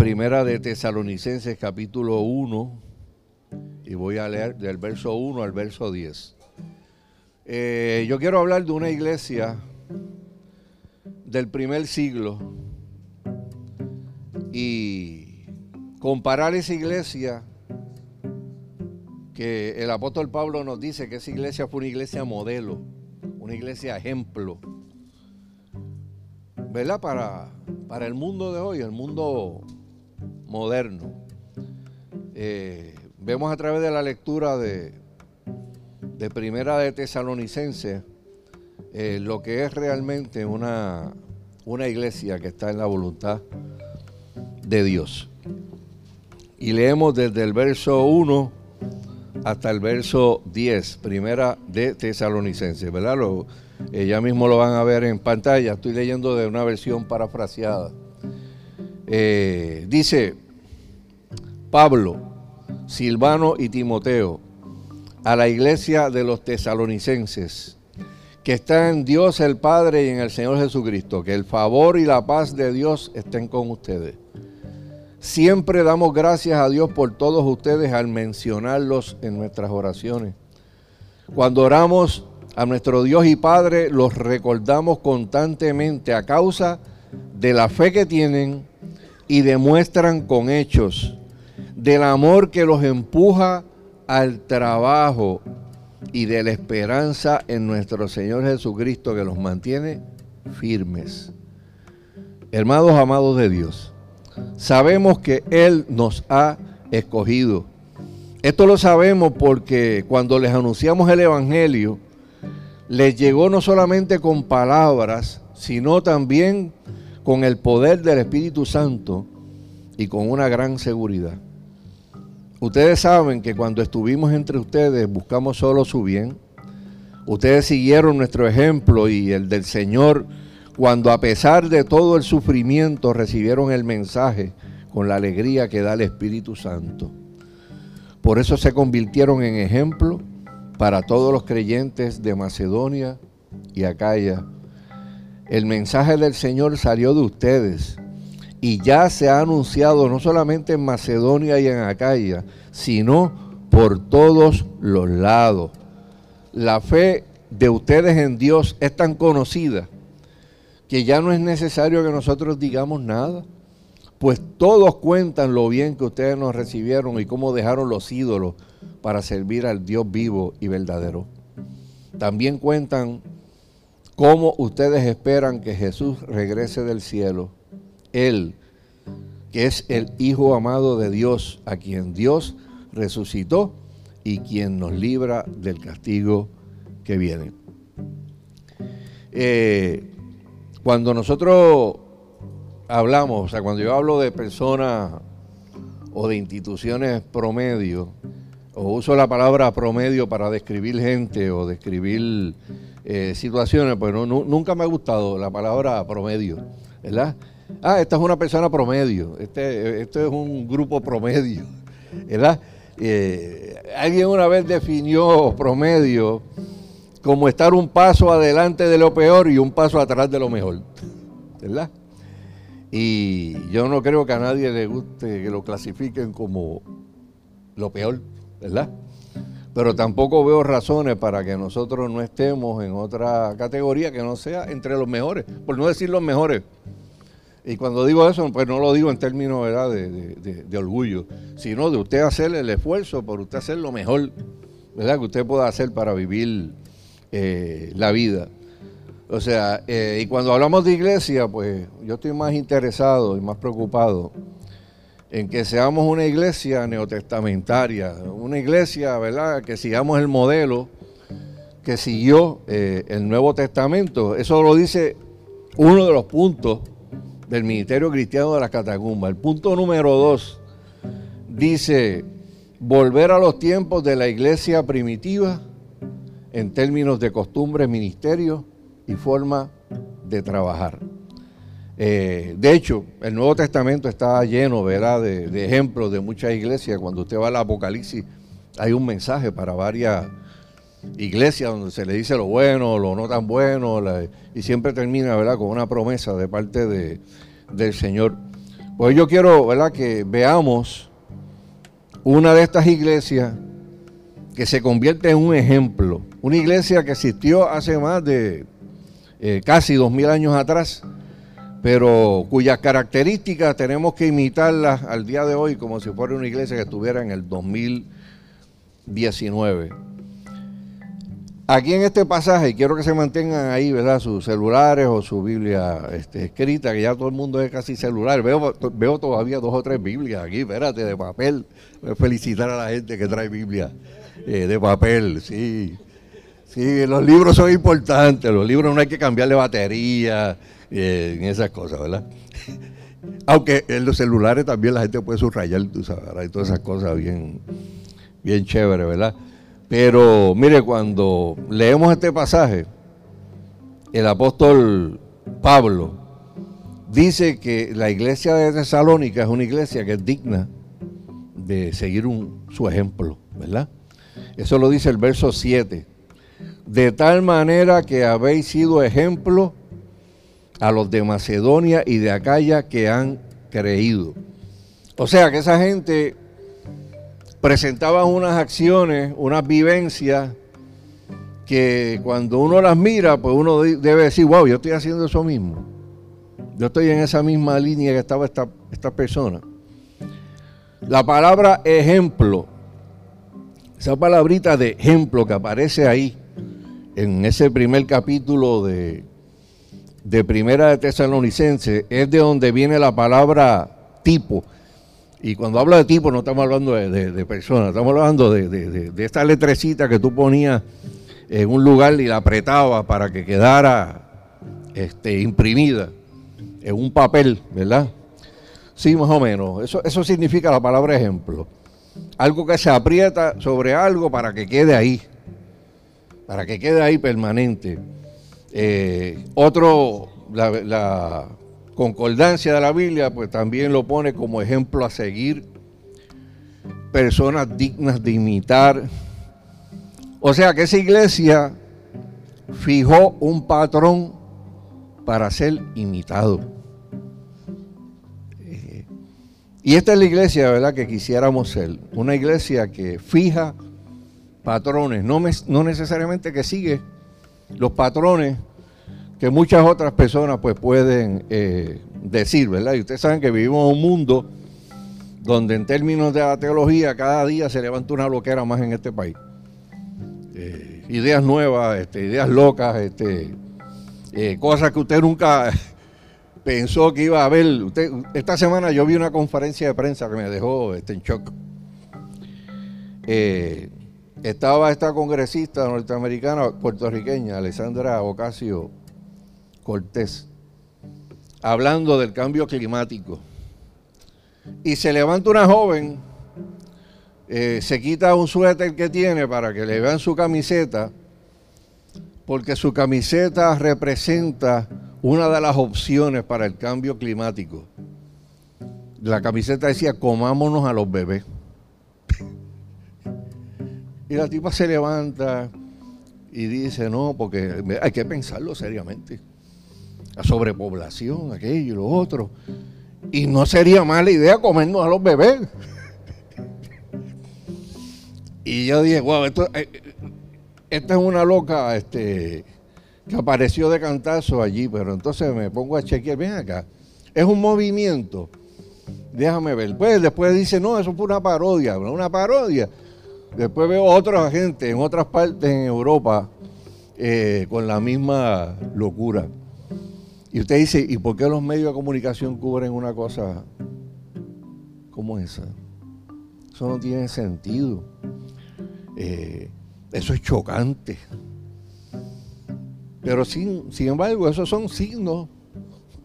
Primera de Tesalonicenses capítulo 1 y voy a leer del verso 1 al verso 10. Eh, yo quiero hablar de una iglesia del primer siglo y comparar esa iglesia que el apóstol Pablo nos dice que esa iglesia fue una iglesia modelo, una iglesia ejemplo, ¿verdad? Para, para el mundo de hoy, el mundo moderno. Eh, vemos a través de la lectura de, de Primera de Tesalonicense eh, lo que es realmente una, una iglesia que está en la voluntad de Dios. Y leemos desde el verso 1 hasta el verso 10, Primera de Tesalonicense, ¿verdad? Lo, eh, ya mismo lo van a ver en pantalla, estoy leyendo de una versión parafraseada. Eh, dice Pablo, Silvano y Timoteo a la iglesia de los tesalonicenses, que está en Dios el Padre y en el Señor Jesucristo, que el favor y la paz de Dios estén con ustedes. Siempre damos gracias a Dios por todos ustedes al mencionarlos en nuestras oraciones. Cuando oramos a nuestro Dios y Padre, los recordamos constantemente a causa de la fe que tienen y demuestran con hechos, del amor que los empuja al trabajo y de la esperanza en nuestro Señor Jesucristo que los mantiene firmes. Hermanos amados de Dios, sabemos que Él nos ha escogido. Esto lo sabemos porque cuando les anunciamos el Evangelio, les llegó no solamente con palabras, sino también con el poder del Espíritu Santo y con una gran seguridad. Ustedes saben que cuando estuvimos entre ustedes buscamos solo su bien. Ustedes siguieron nuestro ejemplo y el del Señor cuando a pesar de todo el sufrimiento recibieron el mensaje con la alegría que da el Espíritu Santo. Por eso se convirtieron en ejemplo para todos los creyentes de Macedonia y Acaya. El mensaje del Señor salió de ustedes y ya se ha anunciado no solamente en Macedonia y en Acaya, sino por todos los lados. La fe de ustedes en Dios es tan conocida que ya no es necesario que nosotros digamos nada, pues todos cuentan lo bien que ustedes nos recibieron y cómo dejaron los ídolos para servir al Dios vivo y verdadero. También cuentan cómo ustedes esperan que Jesús regrese del cielo él, que es el Hijo amado de Dios, a quien Dios resucitó y quien nos libra del castigo que viene. Eh, cuando nosotros hablamos, o sea, cuando yo hablo de personas o de instituciones promedio, o uso la palabra promedio para describir gente o describir eh, situaciones, pues nunca me ha gustado la palabra promedio, ¿verdad? ah, esta es una persona promedio, este, esto es un grupo promedio, ¿verdad? Eh, alguien una vez definió promedio como estar un paso adelante de lo peor y un paso atrás de lo mejor, ¿verdad? Y yo no creo que a nadie le guste que lo clasifiquen como lo peor, ¿verdad? Pero tampoco veo razones para que nosotros no estemos en otra categoría que no sea entre los mejores, por no decir los mejores. Y cuando digo eso, pues no lo digo en términos ¿verdad? De, orgullo, sino de usted hacer el esfuerzo por usted hacer lo mejor ¿verdad? que usted pueda hacer para vivir eh, la vida. O sea, eh, y cuando hablamos de iglesia, pues yo estoy más interesado y más preocupado en que seamos una iglesia neotestamentaria, una iglesia, ¿verdad?, que sigamos el modelo que siguió eh, el Nuevo Testamento. Eso lo dice uno de los puntos del Ministerio Cristiano de la Catacumba. El punto número dos dice, volver a los tiempos de la iglesia primitiva en términos de costumbres, ministerio y forma de trabajar. Eh, de hecho, el Nuevo Testamento está lleno ¿verdad? De, ejemplos de muchas iglesias. Cuando usted va al Apocalipsis, hay un mensaje para varias iglesias donde se le dice lo bueno, lo no tan bueno, y siempre termina ¿verdad? con una promesa de parte de, del Señor. Pues yo quiero, ¿verdad?, que veamos una de estas iglesias que se convierte en un ejemplo. Una iglesia que existió hace más de eh, casi dos mil años atrás, pero cuyas características tenemos que imitarlas al día de hoy como si fuera una iglesia que estuviera en el 2019. Aquí en este pasaje, quiero que se mantengan ahí, ¿verdad? Sus celulares o su Biblia este, escrita, que ya todo el mundo es casi celular. Veo, veo todavía dos o tres Biblias aquí, espérate, de papel. Felicitar a la gente que trae Biblia eh, de papel, sí. Sí, los libros son importantes, los libros no hay que cambiarle batería, eh, en esas cosas, ¿verdad? Aunque en los celulares también la gente puede subrayar, tú sabes, hay todas esas cosas bien, bien chéveres, ¿verdad? Pero mire, cuando leemos este pasaje, el apóstol Pablo dice que la iglesia de Tesalónica es una iglesia que es digna de seguir su ejemplo, ¿verdad? Eso lo dice el verso 7. De tal manera que habéis sido ejemplo a los de Macedonia y de Acaya que han creído. O sea que esa gente presentaban unas acciones, unas vivencias que cuando uno las mira, pues uno debe decir, wow, yo estoy haciendo eso mismo. Yo estoy en esa misma línea que estaba esta, esta persona. La palabra ejemplo, esa palabrita de ejemplo que aparece ahí, en ese primer capítulo de, de Primera de Tesalonicense, es de donde viene la palabra tipo. Y cuando hablo de tipo, no estamos hablando de, personas, estamos hablando de, esta letrecita que tú ponías en un lugar y la apretabas para que quedara este, imprimida en un papel, ¿verdad? Sí, más o menos. Eso, eso significa la palabra ejemplo. Algo que se aprieta sobre algo para que quede ahí, para que quede ahí permanente. Eh, otro, la concordancia de la Biblia, pues también lo pone como ejemplo a seguir, personas dignas de imitar. O sea que esa iglesia fijó un patrón para ser imitado. Eh, y esta es la iglesia, ¿verdad?, que quisiéramos ser. Una iglesia que fija patrones, no, no necesariamente que sigue los patrones que muchas otras personas pues pueden eh, decir, ¿verdad? Y ustedes saben que vivimos en un mundo donde en términos de la teología cada día se levanta una loquera más en este país. Eh, ideas nuevas, este, ideas locas, este, eh, cosas que usted nunca pensó que iba a haber. Usted, esta semana yo vi una conferencia de prensa que me dejó este, en shock. Estaba esta congresista norteamericana, puertorriqueña, Alessandra Ocasio Cortés, hablando del cambio climático. Y se levanta una joven, eh, se quita un suéter que tiene para que le vean su camiseta, porque su camiseta representa una de las opciones para el cambio climático. La camiseta decía, comámonos a los bebés. Y la tipa se levanta y dice, no, porque hay que pensarlo seriamente la sobrepoblación, aquello y lo otro. Y no sería mala idea comernos a los bebés. y yo dije, wow, esto, eh, esta es una loca este, que apareció de cantazo allí, pero entonces me pongo a chequear, ven acá, es un movimiento, déjame ver. Pues después dice, no, eso fue una parodia, una parodia. Después veo otra gente en otras partes en Europa eh, con la misma locura. Y usted dice, ¿y por qué los medios de comunicación cubren una cosa como esa? Eso no tiene sentido. Eh, eso es chocante. Pero sin, sin embargo, esos son signos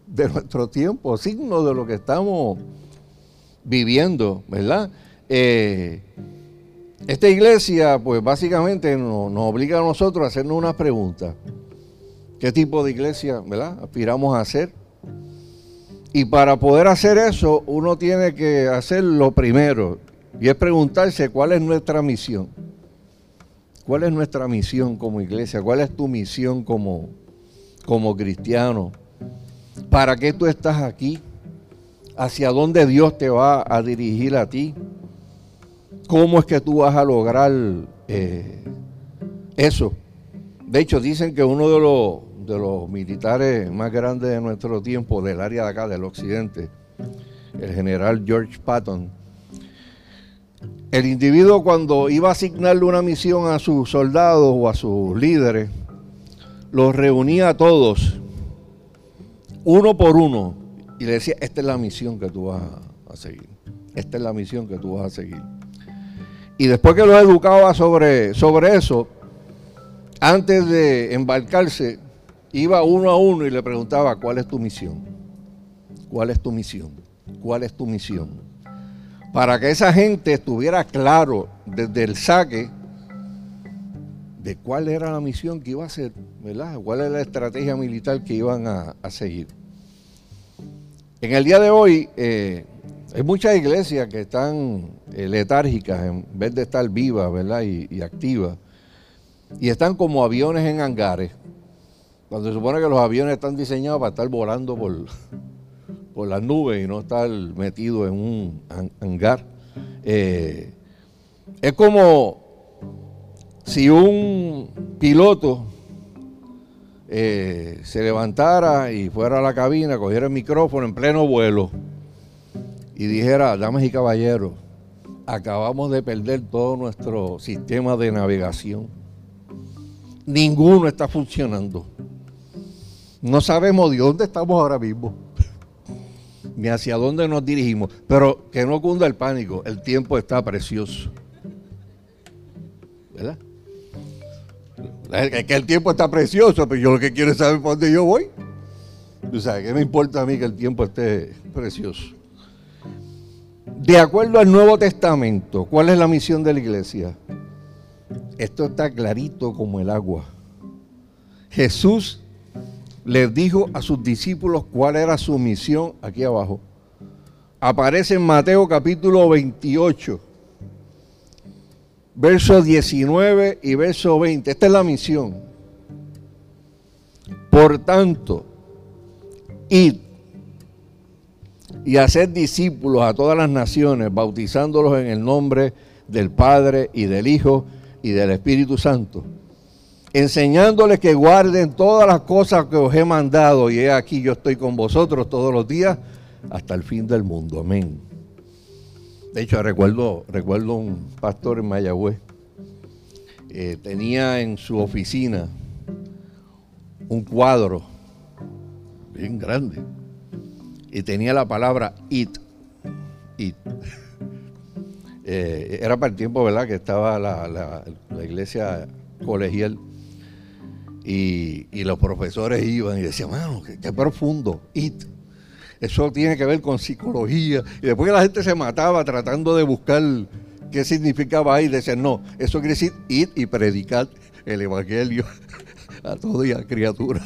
de nuestro tiempo, signos de lo que estamos viviendo, ¿verdad? Eh, esta iglesia, pues básicamente nos, obliga a nosotros a hacernos una pregunta qué tipo de iglesia ¿verdad? aspiramos a hacer. Y para poder hacer eso, uno tiene que hacer lo primero, y es preguntarse cuál es nuestra misión. ¿Cuál es nuestra misión como iglesia? ¿Cuál es tu misión como, como cristiano? ¿Para qué tú estás aquí? hacia dónde Dios te va a dirigir a ti, cómo es que tú vas a lograr eh, eso. De hecho, dicen que uno de los, de los militares más grandes de nuestro tiempo, del área de acá, del occidente, el general George Patton, el individuo cuando iba a asignarle una misión a sus soldados o a sus líderes, los reunía a todos, uno por uno, y le decía, esta es la misión que tú vas a seguir, esta es la misión que tú vas a seguir. Y después que los educaba sobre, sobre eso, antes de embarcarse, iba uno a uno y le preguntaba, ¿cuál es tu misión? ¿Cuál es tu misión? ¿Cuál es tu misión? Para que esa gente estuviera claro desde el saque de cuál era la misión que iba a hacer, ¿verdad? ¿Cuál era la estrategia militar que iban a, seguir? En el día de hoy eh, hay muchas iglesias que están eh, letárgicas en vez de estar vivas, ¿verdad? y activas y están como aviones en hangares, cuando se supone que los aviones están diseñados para estar volando por, las nubes y no estar metidos en un hangar. Eh, es como si un piloto eh, se levantara y fuera a la cabina, cogiera el micrófono en pleno vuelo y dijera, damas y caballeros, acabamos de perder todo nuestro sistema de navegación ninguno está funcionando. No sabemos de dónde estamos ahora mismo, ni hacia dónde nos dirigimos, pero que no cunda el pánico, el tiempo está precioso. ¿Verdad? Es que el tiempo está precioso, pero yo lo que quiero es saber por dónde yo voy. O sea, ¿qué me importa a mí que el tiempo esté precioso? De acuerdo al Nuevo Testamento, ¿cuál es la misión de la iglesia? Esto está clarito como el agua. Jesús les dijo a sus discípulos cuál era su misión aquí abajo. Aparece en Mateo capítulo 28, verso 19 y verso 20. Esta es la misión. Por tanto, id y hacer discípulos a todas las naciones, bautizándolos en el nombre del Padre y del Hijo y del Espíritu Santo, enseñándoles que guarden todas las cosas que os he mandado, y he aquí yo estoy con vosotros todos los días hasta el fin del mundo. Amén. De hecho, recuerdo, recuerdo un pastor en Mayagüez, eh, tenía en su oficina un cuadro bien grande y tenía la palabra it, it. Eh, era para el tiempo, ¿verdad?, que estaba la, iglesia colegial y, los profesores iban y decían, mano, qué, profundo, it. Eso tiene que ver con psicología. Y después la gente se mataba tratando de buscar qué significaba ahí, decían, no, eso quiere decir ir y predicar el evangelio a todo y a criatura.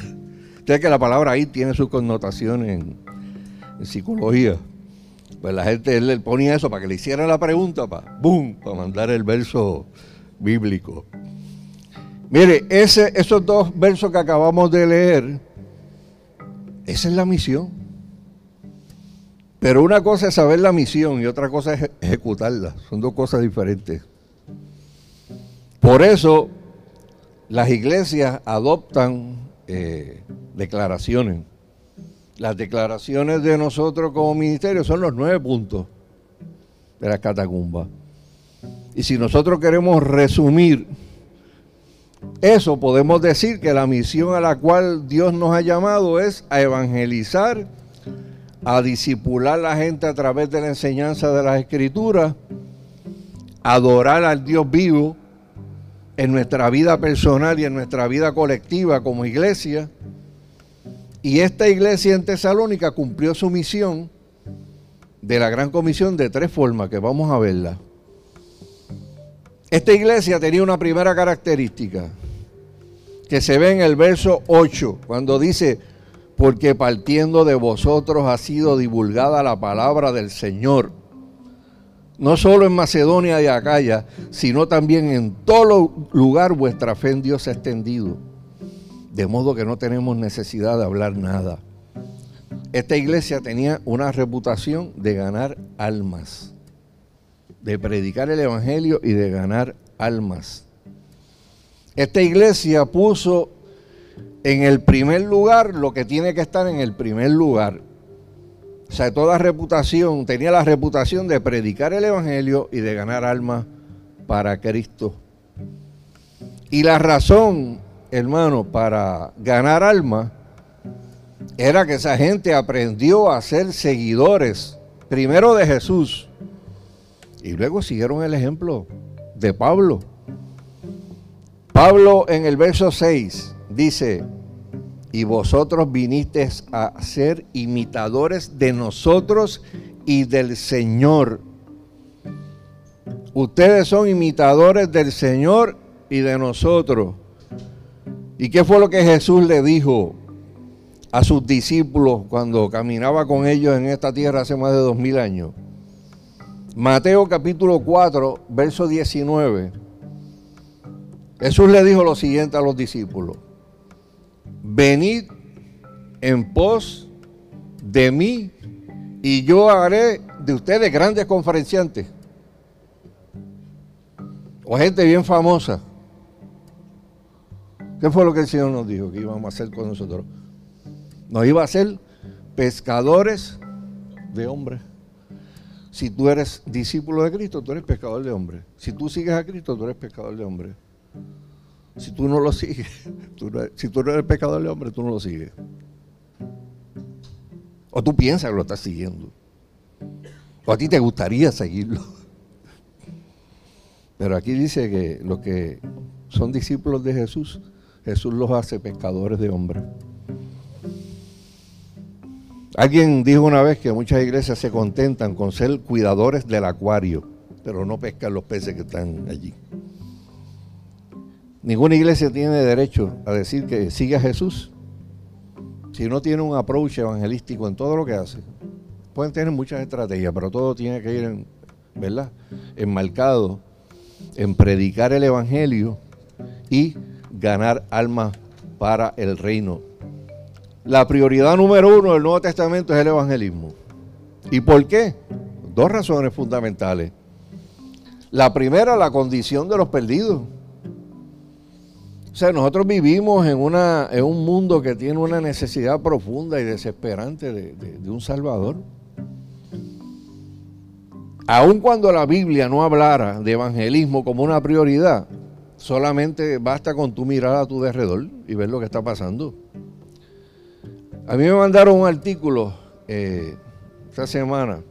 Ustedes que la palabra ir tiene su connotación en psicología. Pues la gente, él le ponía eso para que le hiciera la pregunta, para, ¡boom!, para mandar el verso bíblico. Mire, ese, esos dos versos que acabamos de leer, esa es la misión. Pero una cosa es saber la misión y otra cosa es ejecutarla. Son dos cosas diferentes. Por eso las iglesias adoptan eh, declaraciones. Las declaraciones de nosotros como ministerio son los nueve puntos de la catacumba. Y si nosotros queremos resumir eso, podemos decir que la misión a la cual Dios nos ha llamado es a evangelizar, a disipular a la gente a través de la enseñanza de las escrituras, adorar al Dios vivo en nuestra vida personal y en nuestra vida colectiva como iglesia, y esta iglesia en Tesalónica cumplió su misión de la gran comisión de tres formas, que vamos a verla. Esta iglesia tenía una primera característica, que se ve en el verso 8, cuando dice, porque partiendo de vosotros ha sido divulgada la palabra del Señor, no solo en Macedonia y Acaya, sino también en todo lugar vuestra fe en Dios ha extendido de modo que no tenemos necesidad de hablar nada. esta iglesia tenía una reputación de ganar almas, de predicar el Evangelio y de ganar almas. Esta iglesia puso en el primer lugar lo que tiene que estar en el primer lugar. O sea, toda reputación, tenía la reputación de predicar el Evangelio y de ganar almas para Cristo. Y la razón, hermano, para ganar almas era que esa gente aprendió a ser seguidores, primero de Jesús, y luego siguieron el ejemplo de Pablo. Pablo en el verso 6 dice, y vosotros vinisteis a ser imitadores de nosotros y del Señor. Ustedes son imitadores del Señor y de nosotros. ¿Y qué fue lo que Jesús le dijo a sus discípulos cuando caminaba con ellos en esta tierra hace más de dos mil años? Mateo capítulo 4, verso 19. Jesús le dijo lo siguiente a los discípulos venid en pos de mí y yo haré de ustedes grandes conferenciantes o gente bien famosa. ¿Qué fue lo que el Señor nos dijo que íbamos a hacer con nosotros? Nos iba a hacer pescadores de hombres. Si tú eres discípulo de Cristo, tú eres pescador de hombres. Si tú sigues a Cristo, tú eres pescador de hombres. Si tú no lo sigues, si tú no eres pecador de hombre, tú no lo sigues. O tú piensas que lo estás siguiendo. O a ti te gustaría seguirlo. Pero aquí dice que los que son discípulos de Jesús, Jesús los hace pescadores de hombres. Alguien dijo una vez que muchas iglesias se contentan con ser cuidadores del acuario, pero no pescan los peces que están allí. Ninguna iglesia tiene derecho a decir que sigue a Jesús si no tiene un approach evangelístico en todo lo que hace. Pueden tener muchas estrategias, pero todo tiene que ir, en, ¿verdad? Enmarcado en predicar el evangelio y ganar almas para el reino. La prioridad número uno del Nuevo Testamento es el evangelismo. ¿Y por qué? Dos razones fundamentales. La primera, la condición de los perdidos. O sea, nosotros vivimos en, una, en un mundo que tiene una necesidad profunda y desesperante de, un Salvador. Aun cuando la Biblia no hablara de evangelismo como una prioridad, solamente basta con tu mirar a tu derredor y ver lo que está pasando. A mí me mandaron un artículo eh, esta semana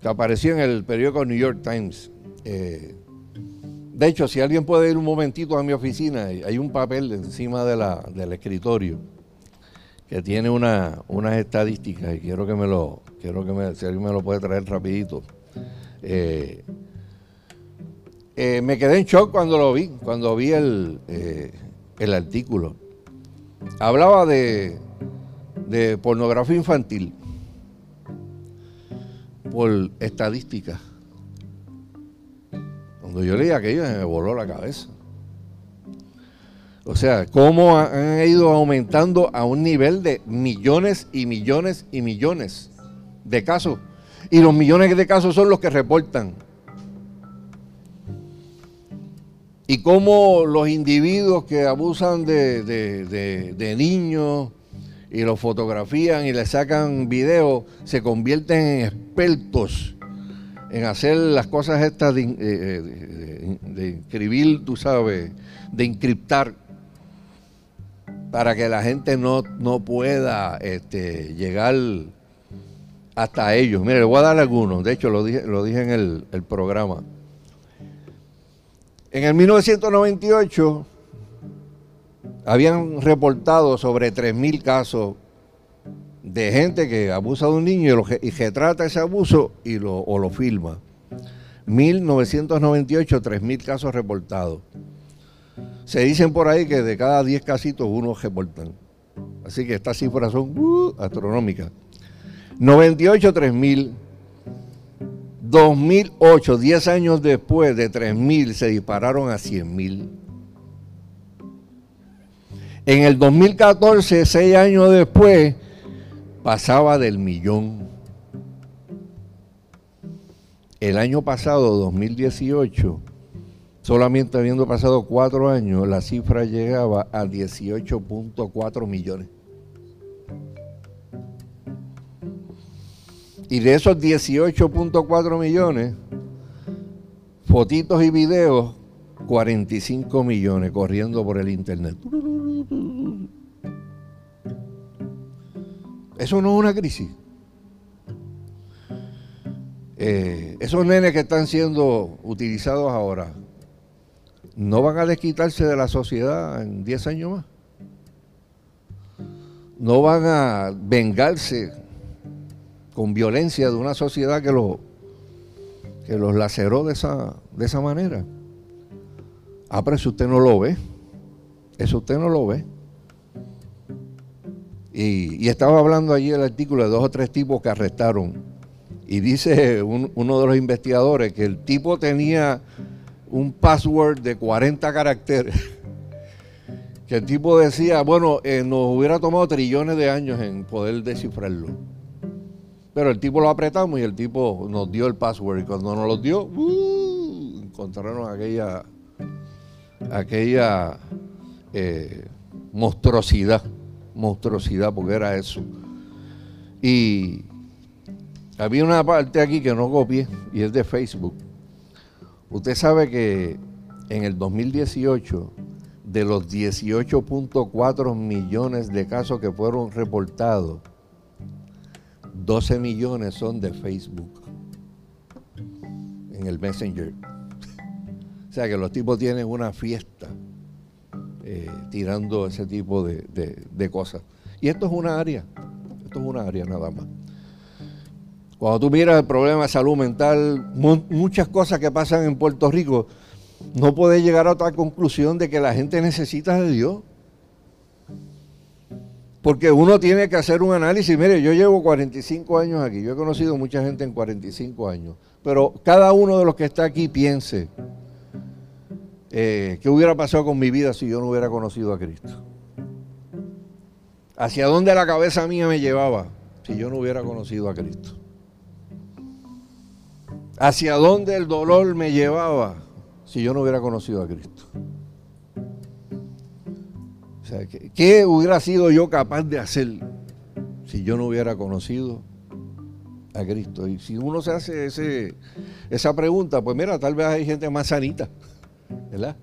que apareció en el periódico New York Times. Eh, de hecho, si alguien puede ir un momentito a mi oficina, hay un papel encima del escritorio que tiene una, unas estadísticas y quiero que me lo, quiero que me, si alguien me lo puede traer rapidito. Eh, eh, me quedé en shock cuando lo vi, cuando vi el, eh, el artículo. Hablaba de, de pornografía infantil por estadísticas. Cuando yo leí aquello me voló la cabeza. O sea, cómo han ido aumentando a un nivel de millones y millones y millones de casos. Y los millones de casos son los que reportan. Y cómo los individuos que abusan de, de niños y los fotografían y le sacan videos se convierten en expertos en hacer las cosas estas de, eh, escribir, tú sabes, de encriptar, para que la gente no, no pueda este, llegar hasta ellos. Mire, le voy a dar algunos, de hecho lo dije, lo dije en el, el programa. En el 1998 habían reportado sobre 3.000 casos de gente que abusa de un niño y, que trata ese abuso y lo, o lo filma. 1998, 3.000 casos reportados. Se dicen por ahí que de cada 10 casitos uno reportan. Así que estas cifras son uh, astronómicas. 98, 3.000. 2008, 10 años después de 3.000, se dispararon a 100.000. En el 2014, 6 años después, pasaba del millón. El año pasado, 2018, solamente habiendo pasado cuatro años, la cifra llegaba a 18.4 millones. Y de esos 18.4 millones, fotitos y videos, 45 millones corriendo por el internet. Eso no es una crisis. Eh, esos nenes que están siendo utilizados ahora, ¿no van a desquitarse de la sociedad en 10 años más? ¿No van a vengarse con violencia de una sociedad que, lo, que los laceró de esa, de esa manera? Ah, pero eso usted no lo ve. Eso usted no lo ve. Y, estaba hablando allí el artículo de dos o tres tipos que arrestaron. Y dice uno de los investigadores que el tipo tenía un password de 40 caracteres. Que el tipo decía, bueno, eh, nos hubiera tomado trillones de años en poder descifrarlo. Pero el tipo lo apretamos y el tipo nos dio el password. Y cuando nos lo dio, uh, encontraron aquella, aquella eh, monstruosidad monstruosidad, porque era eso. Y había una parte aquí que no copié, y es de Facebook. Usted sabe que en el 2018, de los 18.4 millones de casos que fueron reportados, 12 millones son de Facebook, en el Messenger. O sea que los tipos tienen una fiesta eh, tirando ese tipo de, cosas. Y esto es una área, esto es una área nada más. Cuando tú miras el problema de salud mental, muchas cosas que pasan en Puerto Rico, no puedes llegar a otra conclusión de que la gente necesita de Dios. Porque uno tiene que hacer un análisis. Mire, yo llevo 45 años aquí, yo he conocido mucha gente en 45 años, pero cada uno de los que está aquí piense, eh, ¿qué hubiera pasado con mi vida si yo no hubiera conocido a Cristo? ¿Hacia dónde la cabeza mía me llevaba si yo no hubiera conocido a Cristo? ¿Hacia dónde el dolor me llevaba si yo no hubiera conocido a Cristo? ¿Qué, hubiera sido yo capaz de hacer si yo no hubiera conocido a Cristo? Y si uno se hace ese, esa pregunta, pues mira, tal vez hay gente más sanita. ¿verdad?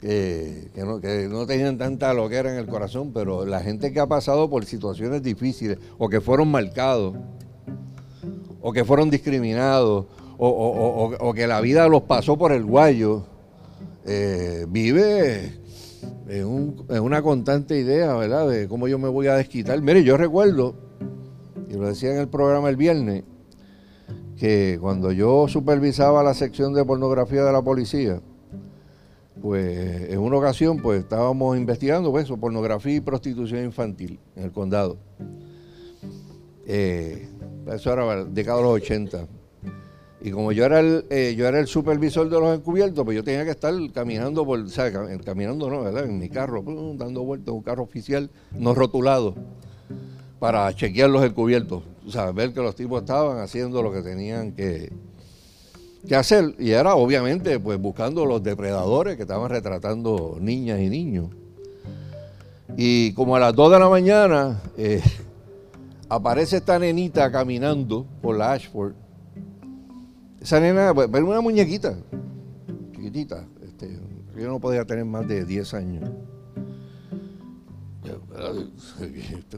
Que, no, que no tenían tanta loquera en el corazón, pero la gente que ha pasado por situaciones difíciles o que fueron marcados o que fueron discriminados o, que la vida los pasó por el guayo, eh, vive en, en, una constante idea, ¿verdad? De cómo yo me voy a desquitar. Mire, yo recuerdo, y lo decía en el programa el viernes, que cuando yo supervisaba la sección de pornografía de la policía, pues en una ocasión pues estábamos investigando pues, eso, pornografía y prostitución infantil en el condado. Eh, eso era década de los 80. Y como yo era el, eh, yo era el supervisor de los encubiertos, pues yo tenía que estar caminando por, o sea, caminando no, ¿verdad? En mi carro, dando vueltas un carro oficial no rotulado para chequear los encubiertos, o sea, ver que los tipos estaban haciendo lo que tenían que, que hacer. Y era obviamente pues buscando los depredadores que estaban retratando niñas y niños. Y como a las 2 de la mañana eh, aparece esta nenita caminando por la Ashford. Esa nena, pues, una muñequita, chiquitita. Este, yo no podía tener más de 10 años.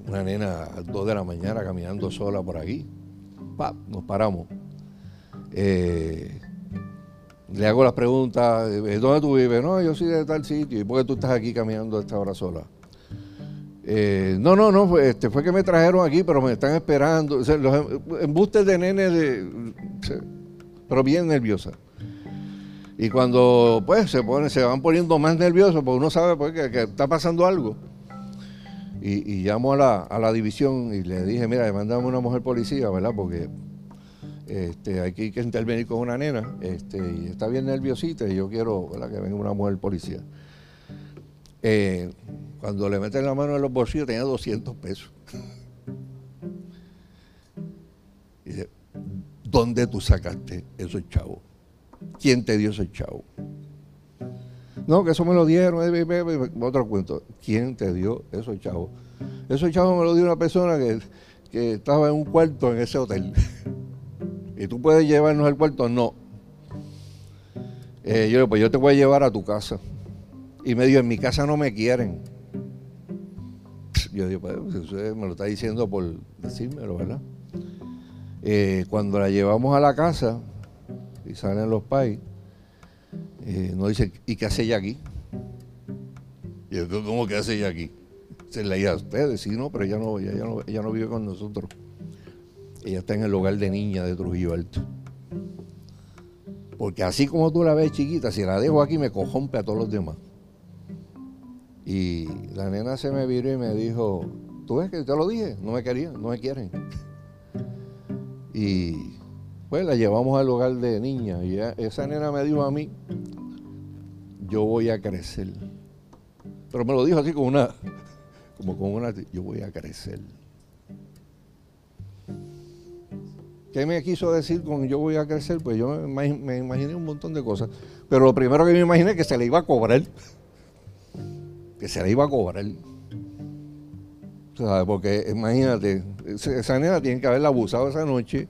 Una nena a las 2 de la mañana caminando sola por aquí. nos paramos. Eh, le hago las preguntas, eh, ¿dónde tú vives? No, yo soy de tal sitio. ¿Y por qué tú estás aquí caminando a esta hora sola? Eh, no, no, no, fue, este, fue que me trajeron aquí, pero me están esperando. los em, embustes de nene, de, pero bien nerviosa. Y cuando pues se pone, se van poniendo más nerviosos, pues uno sabe pues, que está pasando algo. Y, llamo a la, a la, división y le dije, mira, mandame una mujer policía, ¿verdad? Porque este, hay que, intervenir con una nena este, y está bien nerviosita y yo quiero que venga una mujer policía. Eh, cuando le meten la mano en los bolsillos tenía 200 pesos. ¿dónde tú sacaste esos chavos? ¿Quién te dio esos chavos? No, que eso me lo dieron, otro cuento. ¿Quién te dio esos chavos? Esos chavos me lo dio una persona que, estaba en un cuarto en ese hotel. ¿Y tú puedes llevarnos al cuarto? No. Eh, yo pues yo te voy a llevar a tu casa. Y me dijo, en mi casa no me quieren. Yo digo, pues usted me lo está diciendo por decírmelo, ¿verdad? Eh, cuando la llevamos a la casa y salen los pais, eh, nos dice, ¿y qué hace ella aquí? Y yo, ¿cómo que hace ella aquí? Se leía a ustedes, sí, no, pero ella no, no, ella no vive con nosotros. Ella está en el hogar de niña de Trujillo Alto. Porque así como tú la ves chiquita, si la dejo aquí me cojompe a todos los demás. Y la nena se me viró y me dijo, ¿tú ves que te lo dije? No me querían, no me quieren. Y pues la llevamos al hogar de niña y esa nena me dijo a mí, yo voy a crecer. Pero me lo dijo así como una, como con una, yo voy a crecer. ¿Qué me quiso decir con yo voy a crecer? Pues yo me, me imaginé un montón de cosas. Pero lo primero que me imaginé es que se le iba a cobrar. Que se le iba a cobrar. Porque imagínate, esa nena tiene que haberla abusado esa noche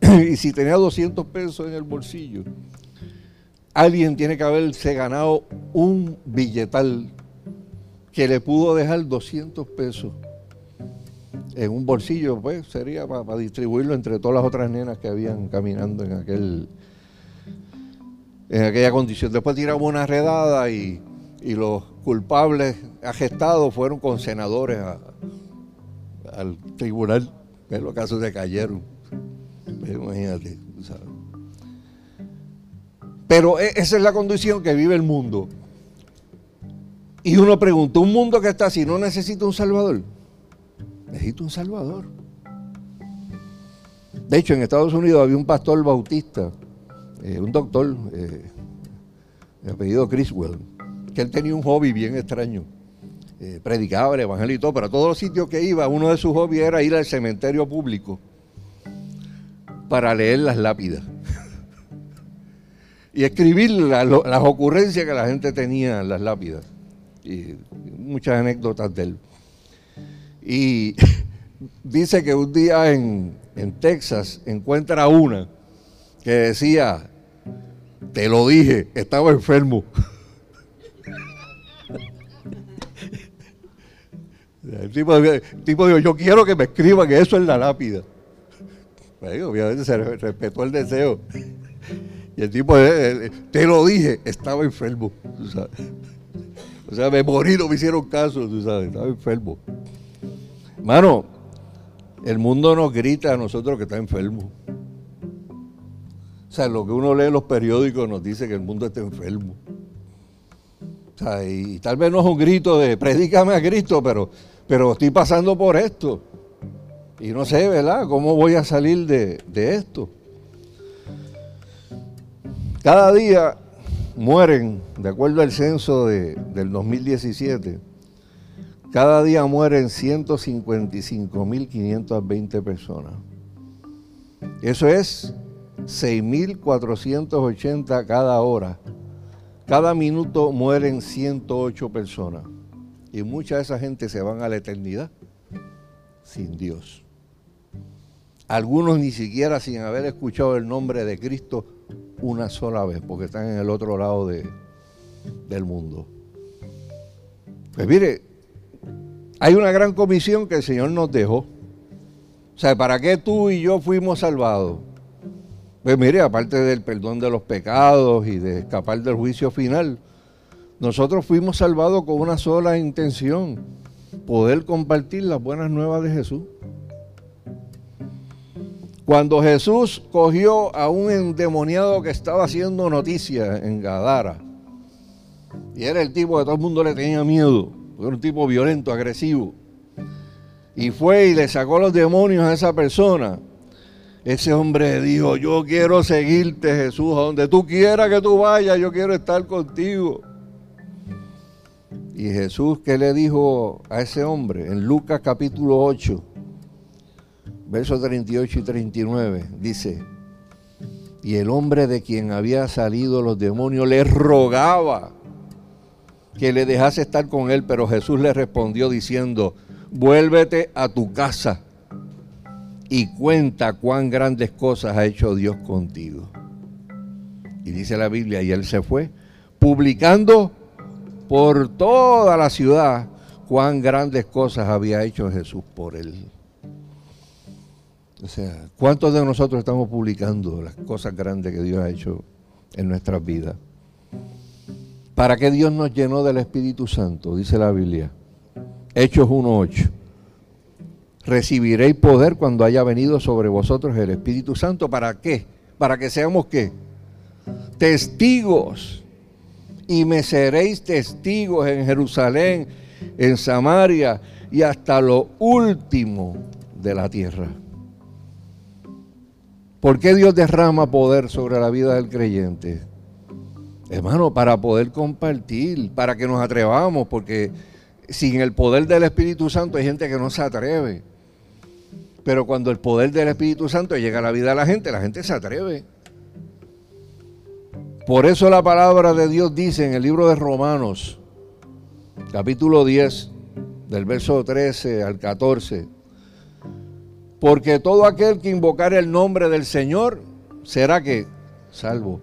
y si tenía 200 pesos en el bolsillo, alguien tiene que haberse ganado un billetal que le pudo dejar 200 pesos en un bolsillo, pues sería para, distribuirlo entre todas las otras nenas que habían caminando en aquel en aquella condición. Después tiramos una redada y, los culpables agestados fueron con senadores al tribunal. En los casos se cayeron. Imagínate, Pero e, esa es la condición que vive el mundo. Y uno pregunta, ¿un mundo que está así no necesita un salvador? Necesita un salvador. De hecho, en Estados Unidos había un pastor bautista, eh, un doctor, eh, de apellido Criswell, que él tenía un hobby bien extraño. Eh, predicaba el evangelio y todo, pero a todos los sitios que iba, uno de sus hobbies era ir al cementerio público para leer las lápidas y escribir las ocurrencias que la gente tenía en las lápidas. Y muchas anécdotas de él. Y dice que un día en, en Texas encuentra una que decía, te lo dije, estaba enfermo. El tipo, el tipo dijo, yo quiero que me escriban eso en la lápida obviamente se respetó el deseo. Y el tipo, eh, eh, te lo dije, estaba enfermo. O sea, me morí, no me hicieron caso, tú sabes, estaba enfermo. Mano, el mundo nos grita a nosotros que está enfermo. O sea, lo que uno lee en los periódicos nos dice que el mundo está enfermo. O sea, y, tal vez no es un grito de predícame a Cristo, pero, pero estoy pasando por esto. Y no sé, ¿verdad? ¿Cómo voy a salir de, esto? Cada día mueren, de acuerdo al censo de, del 2017, cada día mueren 155.520 personas. Eso es 6.480 cada hora. Cada minuto mueren 108 personas. Y mucha de esa gente se van a la eternidad sin Dios algunos ni siquiera sin haber escuchado el nombre de Cristo una sola vez, porque están en el otro lado del mundo. Pues mire, hay una gran comisión que el Señor nos dejó. O sea, ¿para qué tú y yo fuimos salvados? Pues mire, aparte del perdón de los pecados y de escapar del juicio final, nosotros fuimos salvados con una sola intención, poder compartir las buenas nuevas de Jesús. Cuando Jesús cogió a un endemoniado que estaba haciendo noticia en Gadara, y era el tipo que todo el mundo le tenía miedo, era un tipo violento, agresivo, y fue y le sacó los demonios a esa persona, ese hombre dijo, yo quiero seguirte Jesús, a donde tú quieras que tú vayas, yo quiero estar contigo. Y Jesús, ¿qué le dijo a ese hombre? En Lucas capítulo 8, versos 38 y 39, dice, Y el hombre de quien había salido los demonios le rogaba que le dejase estar con él, pero Jesús le respondió diciendo, vuélvete a tu casa y cuenta cuán grandes cosas ha hecho Dios contigo. Y dice la Biblia, y él se fue, publicando por toda la ciudad cuán grandes cosas había hecho Jesús por él. O sea, ¿cuántos de nosotros estamos publicando las cosas grandes que Dios ha hecho en nuestras vidas? ¿Para qué Dios nos llenó del Espíritu Santo? Dice la Biblia. Hechos 1.8. Recibiréis poder cuando haya venido sobre vosotros el Espíritu Santo. ¿Para qué? Para que seamos qué? Testigos. Y me seréis testigos en Jerusalén, en Samaria y hasta lo último de la tierra. ¿Por qué Dios derrama poder sobre la vida del creyente? Hermano, para poder compartir, para que nos atrevamos, porque sin el poder del Espíritu Santo hay gente que no se atreve. Pero cuando el poder del Espíritu Santo llega a la vida de la gente, la gente se atreve. Por eso la palabra de Dios dice en el libro de Romanos, capítulo 10, del verso 13 al 14, porque todo aquel que invocar el nombre del Señor será que salvo.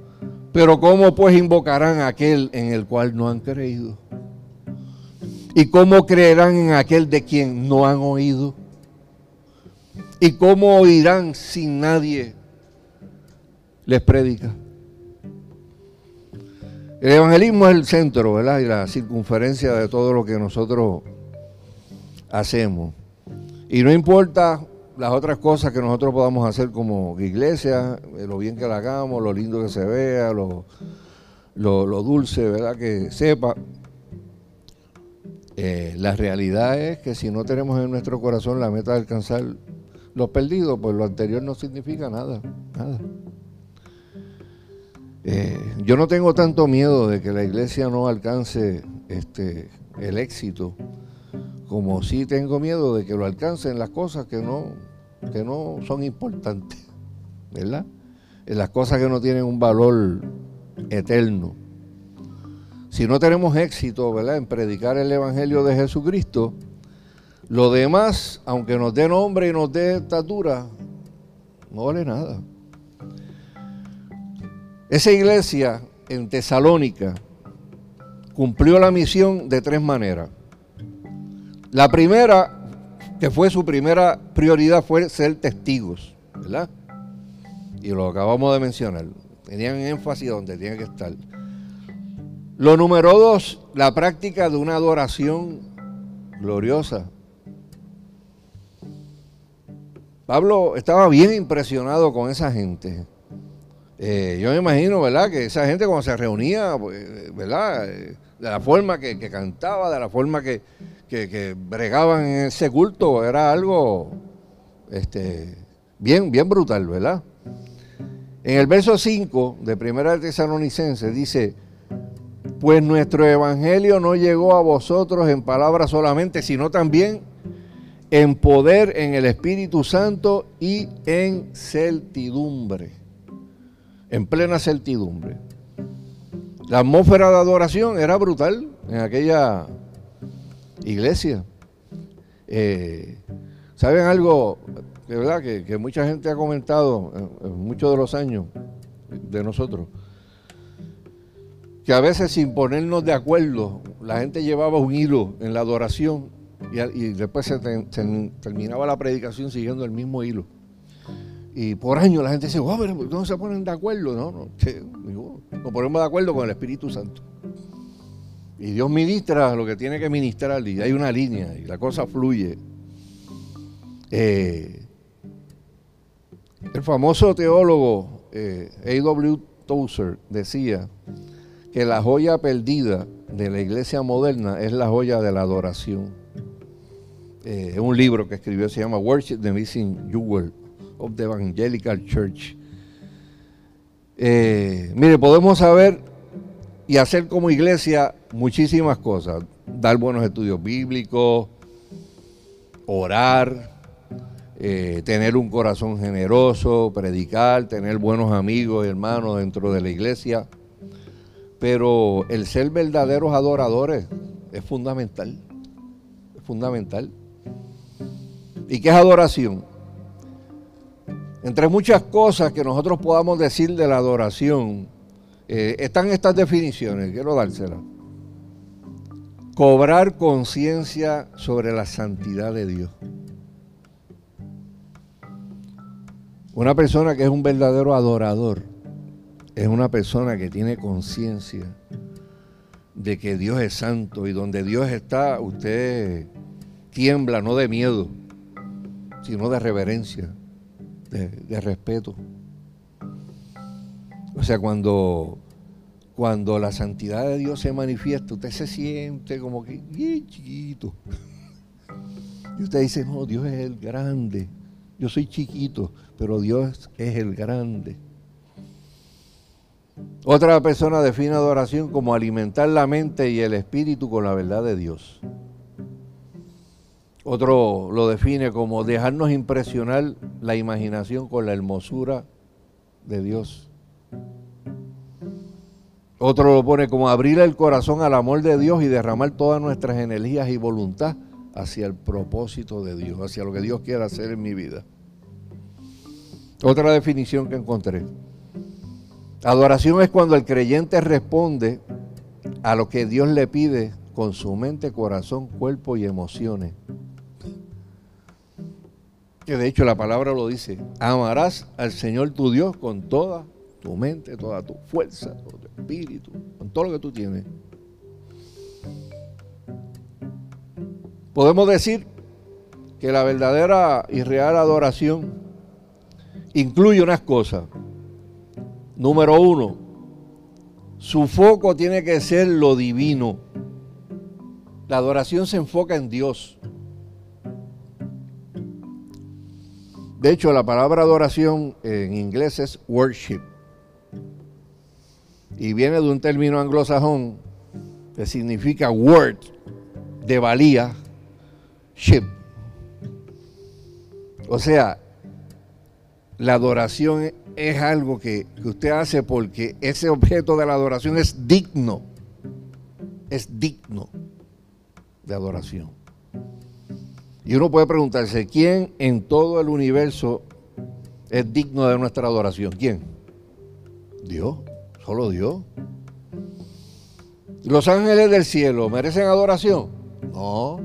Pero ¿cómo pues invocarán a aquel en el cual no han creído? ¿Y cómo creerán en aquel de quien no han oído? ¿Y cómo oirán sin nadie les predica? El evangelismo es el centro, ¿verdad? Y la circunferencia de todo lo que nosotros hacemos. Y no importa las otras cosas que nosotros podamos hacer como iglesia, eh, lo bien que la hagamos, lo lindo que se vea, lo, dulce, ¿verdad? Que sepa. Eh, la realidad es que si no tenemos en nuestro corazón la meta de alcanzar los perdidos, pues lo anterior no significa nada, nada. Eh, yo no tengo tanto miedo de que la iglesia no alcance este, el éxito como sí tengo miedo de que lo alcancen las cosas que no, que no son importantes, ¿verdad? En las cosas que no tienen un valor eterno. Si no tenemos éxito, ¿verdad?, en predicar el Evangelio de Jesucristo, lo demás, aunque nos dé nombre y nos dé estatura, no vale nada. Esa iglesia en Tesalónica cumplió la misión de tres maneras. La primera, que fue su primera prioridad, fue ser testigos, ¿verdad? Y lo acabamos de mencionar. Tenían énfasis donde tiene que estar. Lo número dos, la práctica de una adoración gloriosa. Pablo estaba bien impresionado con esa gente. Eh, yo me imagino, ¿verdad? Que esa gente cuando se reunía, pues, ¿verdad? Eh, de la forma que cantaba, de la forma que, que, bregaban en ese culto era algo este, bien, bien brutal, ¿verdad? En el verso 5 de Primera de Tesalonicense dice, pues nuestro evangelio no llegó a vosotros en palabras solamente, sino también en poder, en el Espíritu Santo y en certidumbre, en plena certidumbre. La atmósfera de adoración era brutal en aquella iglesia. Eh, ¿Saben algo? De verdad que, mucha gente ha comentado en, muchos de los años de nosotros, que a veces sin ponernos de acuerdo, la gente llevaba un hilo en la adoración y, después se, terminaba la predicación siguiendo el mismo hilo. Y por años la gente dice, wow, pero no se ponen de acuerdo. No, no, nos ponemos de acuerdo con el Espíritu Santo. Y Dios ministra lo que tiene que ministrar y hay una línea y la cosa fluye. Eh, el famoso teólogo eh, A.W. Tozer decía que la joya perdida de la iglesia moderna es la joya de la adoración. Eh, es un libro que escribió, se llama Worship the Missing Jewel of the Evangelical Church. mire, podemos saber y hacer como iglesia muchísimas cosas. Dar buenos estudios bíblicos, orar, eh, tener un corazón generoso, predicar, tener buenos amigos y hermanos dentro de la iglesia. Pero el ser verdaderos adoradores es fundamental. Es fundamental. ¿Y qué es adoración? Entre muchas cosas que nosotros podamos decir de la adoración, eh, están estas definiciones, quiero dárselas. Cobrar conciencia sobre la santidad de Dios. Una persona que es un verdadero adorador es una persona que tiene conciencia de que Dios es santo y donde Dios está, usted tiembla no de miedo, sino de reverencia, de, respeto. O sea, cuando, cuando la santidad de Dios se manifiesta, usted se siente como que bien chiquito. Y usted dice, no, Dios es el grande. Yo soy chiquito, pero Dios es el grande. Otra persona define adoración como alimentar la mente y el espíritu con la verdad de Dios. Otro lo define como dejarnos impresionar la imaginación con la hermosura de Dios. Otro lo pone como abrir el corazón al amor de Dios y derramar todas nuestras energías y voluntad hacia el propósito de Dios, hacia lo que Dios quiere hacer en mi vida. Otra definición que encontré. Adoración es cuando el creyente responde a lo que Dios le pide con su mente, corazón, cuerpo y emociones. Que de hecho la palabra lo dice, amarás al Señor tu Dios con toda tu mente, toda tu fuerza, todo tu espíritu, con todo lo que tú tienes. Podemos decir que la verdadera y real adoración incluye unas cosas. Número uno, su foco tiene que ser lo divino. La adoración se enfoca en Dios. De hecho, la palabra adoración en inglés es worship. Y viene de un término anglosajón que significa word, de valía, ship. O sea, la adoración es algo que, que, usted hace porque ese objeto de la adoración es digno. Es digno de adoración. Y uno puede preguntarse, ¿quién en todo el universo es digno de nuestra adoración? ¿Quién? Dios, solo Dios. ¿Los ángeles del cielo merecen adoración? No.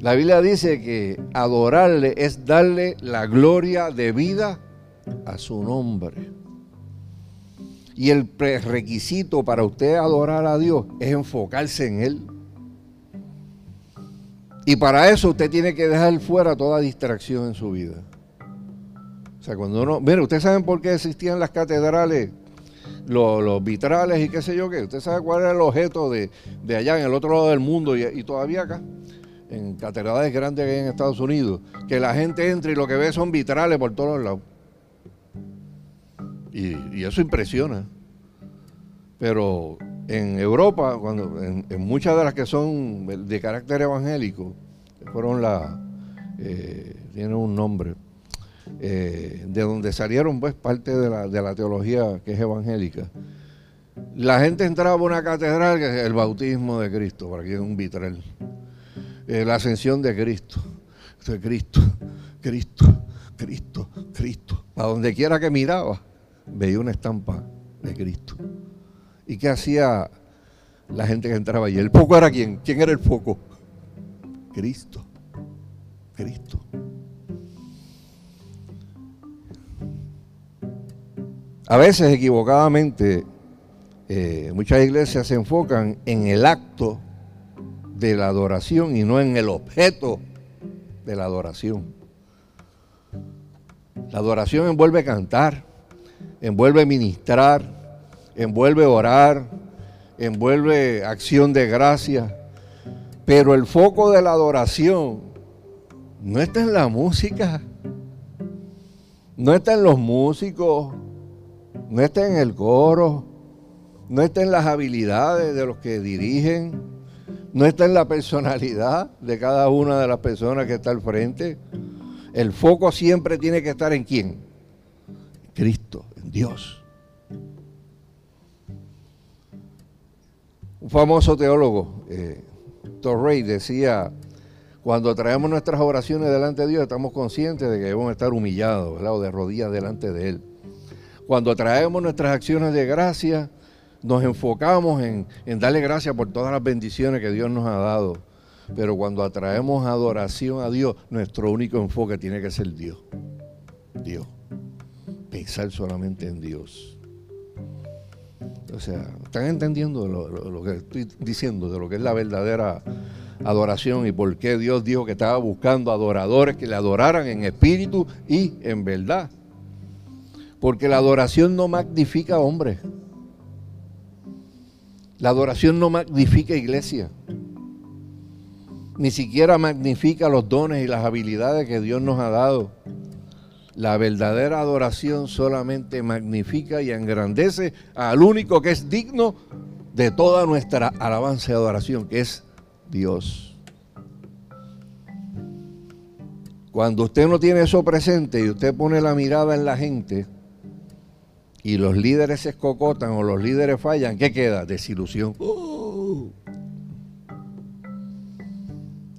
La Biblia dice que adorarle es darle la gloria de vida a su nombre. Y el requisito para usted adorar a Dios es enfocarse en Él. Y para eso usted tiene que dejar fuera toda distracción en su vida. O sea, cuando uno... Mire, ¿ustedes saben por qué existían las catedrales, los, vitrales y qué sé yo qué? ¿Usted sabe cuál era el objeto de, allá en el otro lado del mundo y todavía acá? en catedrales grandes que hay en Estados Unidos, que la gente entra y lo que ve son vitrales por todos lados. Y, eso impresiona. Pero en Europa, cuando en, muchas de las que son de carácter evangélico, fueron las, eh, tienen un nombre, eh, de donde salieron pues parte de la, de la teología que es evangélica. La gente entraba a una catedral que es el bautismo de Cristo, para que es un vitral. Eh, la ascensión de Cristo. Cristo, Cristo, Cristo, Cristo. A donde quiera que miraba, veía una estampa de Cristo. ¿Y qué hacía la gente que entraba allí? ¿El foco era quién? ¿Quién era el foco? Cristo. Cristo. A veces equivocadamente eh, muchas iglesias se enfocan en el acto de la adoración y no en el objeto de la adoración. La adoración envuelve cantar, envuelve ministrar, envuelve orar, envuelve acción de gracia, pero el foco de la adoración no está en la música, no está en los músicos, no está en el coro, no está en las habilidades de los que dirigen, no está en la personalidad de cada una de las personas que está al frente. El foco siempre tiene que estar en quién? Cristo, en Dios. Un famoso teólogo, eh, Torrey, decía, cuando traemos nuestras oraciones delante de Dios, estamos conscientes de que debemos estar humillados, o de rodillas delante de Él. Cuando traemos nuestras acciones de gracia, nos enfocamos en, darle gracias por todas las bendiciones que Dios nos ha dado. Pero cuando atraemos adoración a Dios, nuestro único enfoque tiene que ser Dios. Dios. Pensar solamente en Dios. O sea, ¿están entendiendo lo, que estoy diciendo de lo que es la verdadera adoración y por qué Dios dijo que estaba buscando adoradores que le adoraran en espíritu y en verdad? Porque la adoración no magnifica hombres. La adoración no magnifica iglesia. Ni siquiera magnifica los dones y las habilidades que Dios nos ha dado. La verdadera adoración solamente magnifica y engrandece al único que es digno de toda nuestra alabanza y adoración, que es Dios. Cuando usted no tiene eso presente y usted pone la mirada en la gente, y los líderes se escocotan o los líderes fallan, ¿qué queda? Desilusión.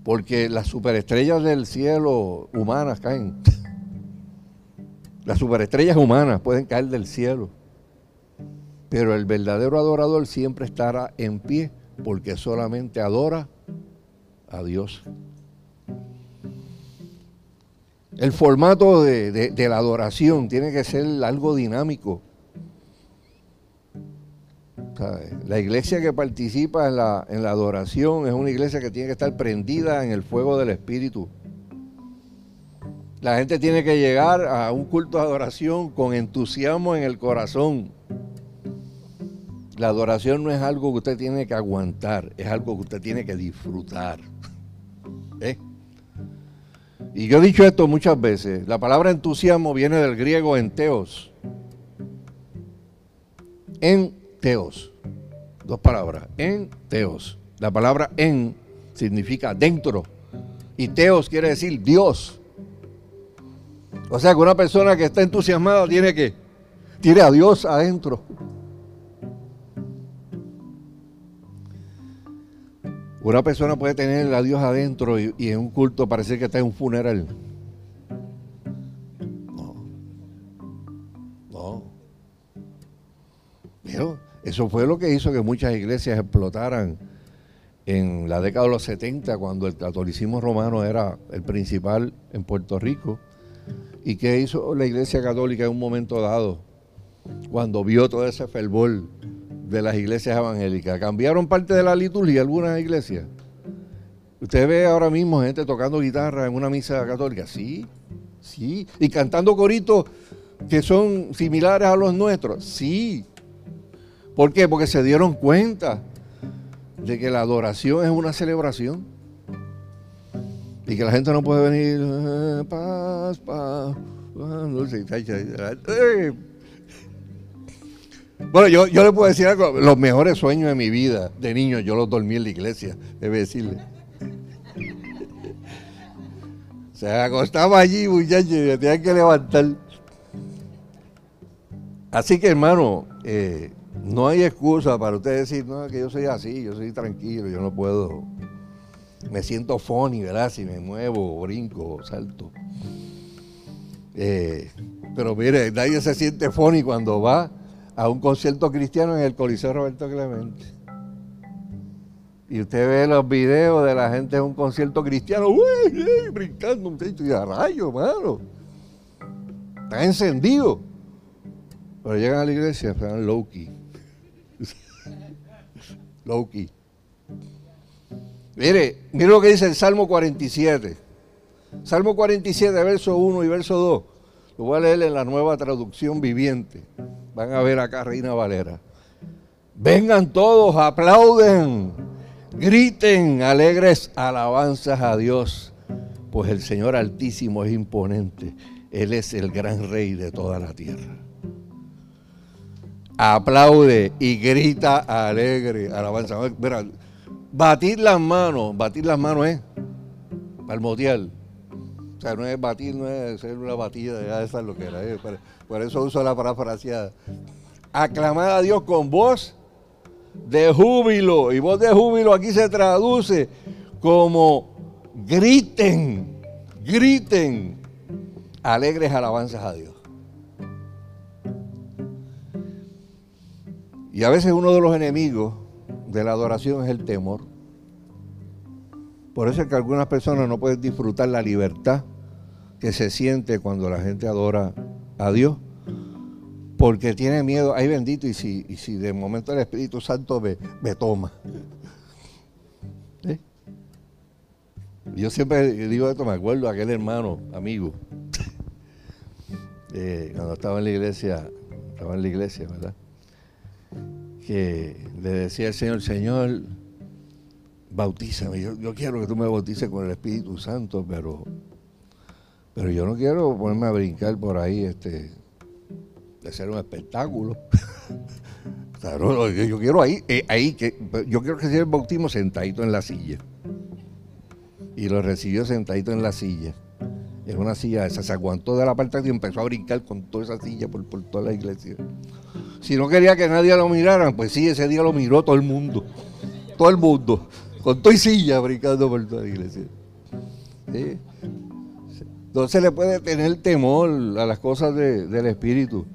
Porque las superestrellas del cielo humanas caen. Las superestrellas humanas pueden caer del cielo. Pero el verdadero adorador siempre estará en pie porque solamente adora a Dios. El formato de, la adoración tiene que ser algo dinámico. La iglesia que participa en la adoración es una iglesia que tiene que estar prendida en el fuego del Espíritu. La gente tiene que llegar a un culto de adoración con entusiasmo en el corazón. La adoración no es algo que usted tiene que aguantar, es algo que usted tiene que disfrutar. ¿Eh? Y yo he dicho esto muchas veces. La palabra entusiasmo viene del griego enteos. En teos. Dos palabras. En teos. La palabra en significa dentro. Y teos quiere decir Dios. O sea que una persona que está entusiasmada tiene que, tiene a Dios adentro. Una persona puede tener a Dios adentro y, en un culto parece que está en un funeral. No. No. Pero eso fue lo que hizo que muchas iglesias explotaran en la década de los 70, cuando el catolicismo romano era el principal en Puerto Rico. ¿Y qué hizo la iglesia católica en un momento dado? Cuando vio todo ese fervor de las iglesias evangélicas. Cambiaron parte de la liturgia algunas iglesias. Usted ve ahora mismo gente tocando guitarra en una misa católica. Sí, sí. Y cantando coritos que son similares a los nuestros. Sí. ¿Por qué? Porque se dieron cuenta de que la adoración es una celebración. Y que la gente no puede venir, eh, paz, paz. Bueno, yo, yo le puedo decir algo, los mejores sueños de mi vida, de niño, yo los dormí en la iglesia, debe decirle. Se acostaba allí, muchachos, y tenía que levantar. Así que, hermano, eh, no hay excusa para usted decir, no, que yo soy así, yo soy tranquilo, yo no puedo. Me siento funny, ¿verdad? Si me muevo, brinco, salto. Eh, pero mire, nadie se siente funny cuando va a un concierto cristiano en el Coliseo Roberto Clemente. Y usted ve los videos de la gente en un concierto cristiano, uy, brincando un techo y a rayo, mano. Está encendido. Pero llegan a la iglesia, están low-key. low-key. Mire, mire lo que dice el Salmo 47. Salmo 47, verso 1 y verso 2. Lo voy a leer en la nueva traducción viviente. Van a ver acá Reina Valera. Vengan todos, aplauden, griten alegres alabanzas a Dios, pues el Señor Altísimo es imponente. Él es el gran rey de toda la tierra. Aplaude y grita alegre alabanza. Batir las manos, batir las manos es palmotear. O sea, no es batir, no es ser una batida, ya esa es lo que era. ¿eh? Por, eso uso la parafraseada. Aclamar a Dios con voz de júbilo. Y voz de júbilo aquí se traduce como griten, griten alegres alabanzas a Dios. Y a veces uno de los enemigos de la adoración es el temor. Por eso es que algunas personas no pueden disfrutar la libertad que se siente cuando la gente adora a Dios, porque tiene miedo, ay bendito, y si, y si de momento el Espíritu Santo me, me toma. ¿Eh? Yo siempre digo esto, me acuerdo de aquel hermano, amigo, eh, cuando estaba en la iglesia, estaba en la iglesia, ¿verdad? Que le decía al Señor, Señor, bautízame. Yo, quiero que tú me bautices con el Espíritu Santo, pero, pero yo no quiero ponerme a brincar por ahí, este, de ser un espectáculo. o sea, no, yo quiero ahí, eh, ahí que yo quiero que sea el bautismo sentadito en la silla. Y lo recibió sentadito en la silla. En una silla esa, se aguantó de la parte y empezó a brincar con toda esa silla por, por toda la iglesia. Si no quería que nadie lo mirara, pues sí, ese día lo miró todo el mundo. Todo el mundo con toda silla brincando por toda la iglesia. ¿Sí? Entonces le puede tener temor a las cosas de, del Espíritu,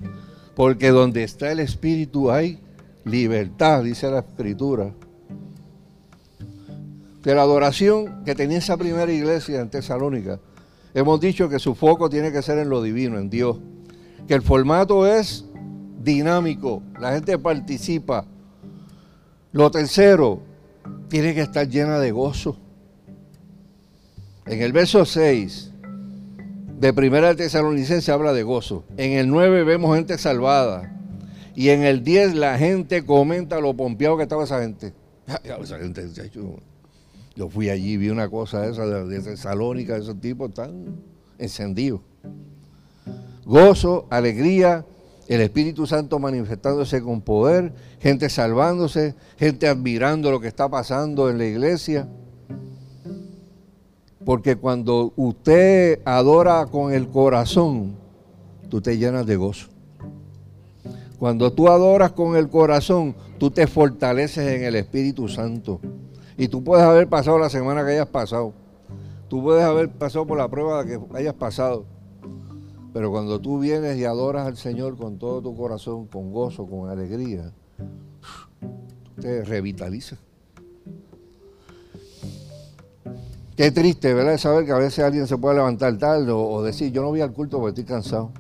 porque donde está el Espíritu hay libertad, dice la Escritura. De la adoración que tenía esa primera iglesia en Tesalónica, hemos dicho que su foco tiene que ser en lo divino, en Dios. Que el formato es dinámico, la gente participa. Lo tercero, tiene que estar llena de gozo. En el verso 6 de Primera Tesalonicense habla de gozo. En el 9 vemos gente salvada. Y en el 10 la gente comenta lo pompeado que estaba esa gente. Yo fui allí, vi una cosa esa de, de Tesalónica, esos tipos están encendidos. Gozo, alegría, el Espíritu Santo manifestándose con poder, gente salvándose, gente admirando lo que está pasando en la iglesia. Porque cuando usted adora con el corazón, tú te llenas de gozo. Cuando tú adoras con el corazón, tú te fortaleces en el Espíritu Santo. Y tú puedes haber pasado la semana que hayas pasado. Tú puedes haber pasado por la prueba que hayas pasado. Pero cuando tú vienes y adoras al Señor con todo tu corazón, con gozo, con alegría, te revitaliza. Qué triste, ¿verdad? Saber que a veces alguien se puede levantar tarde o, decir, yo no voy al culto porque estoy cansado.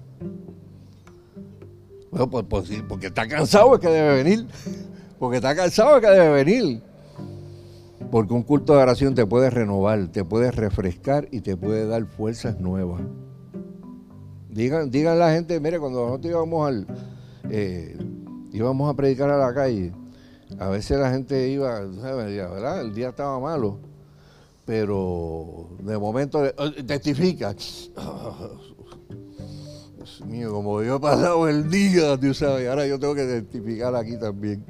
Bueno, pues, pues porque está cansado es que debe venir. Porque está cansado es que debe venir. Porque un culto de oración te puede renovar, te puede refrescar y te puede dar fuerzas nuevas. Digan, digan la gente, mire, cuando nosotros íbamos al, eh, íbamos a predicar a la calle, a veces la gente iba, ¿verdad? El día estaba malo, pero de momento testifica. Dios mío, como yo he pasado el día, tú sabes, ahora yo tengo que testificar aquí también.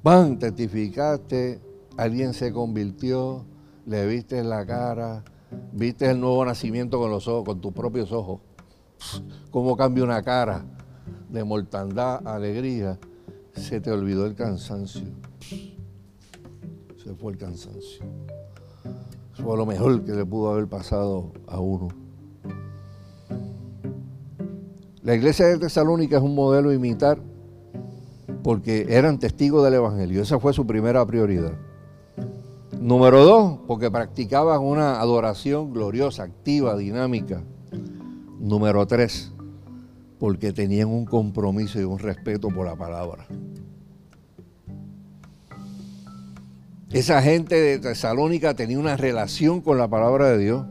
Van, testificaste, alguien se convirtió, le viste en la cara, viste el nuevo nacimiento con los ojos, con tus propios ojos cómo cambia una cara de mortandad a alegría, se te olvidó el cansancio. Se fue el cansancio. Eso fue lo mejor que le pudo haber pasado a uno. La iglesia de Tesalónica es un modelo a imitar porque eran testigos del Evangelio. Esa fue su primera prioridad. Número dos, porque practicaban una adoración gloriosa, activa, dinámica. Número tres, porque tenían un compromiso y un respeto por la palabra. Esa gente de Tesalónica tenía una relación con la palabra de Dios.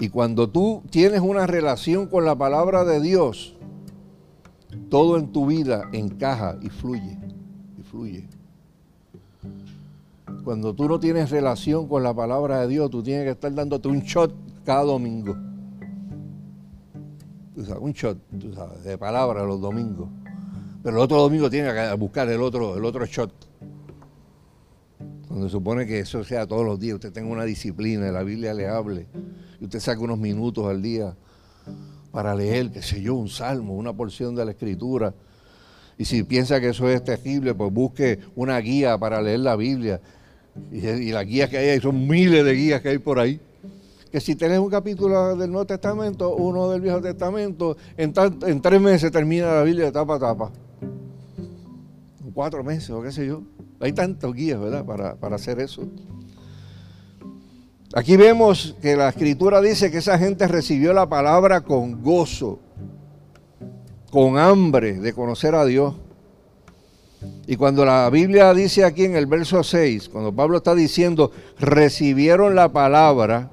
Y cuando tú tienes una relación con la palabra de Dios, todo en tu vida encaja y fluye, y fluye. Cuando tú no tienes relación con la palabra de Dios, tú tienes que estar dándote un shot cada domingo. un shot de palabra los domingos. Pero el otro domingo tiene que buscar el otro, el otro shot. Se supone que eso sea todos los días, usted tenga una disciplina, la Biblia le hable, y usted saque unos minutos al día para leer, qué sé yo, un salmo, una porción de la escritura. Y si piensa que eso es terrible, pues busque una guía para leer la Biblia. Y, y las guías que hay, son miles de guías que hay por ahí. Que si tenés un capítulo del Nuevo Testamento, uno del Viejo Testamento, en, en tres meses termina la Biblia de tapa a tapa. Cuatro meses o qué sé yo. Hay tantos guías, ¿verdad?, para, para hacer eso. Aquí vemos que la escritura dice que esa gente recibió la palabra con gozo, con hambre de conocer a Dios. Y cuando la Biblia dice aquí en el verso 6, cuando Pablo está diciendo, recibieron la palabra,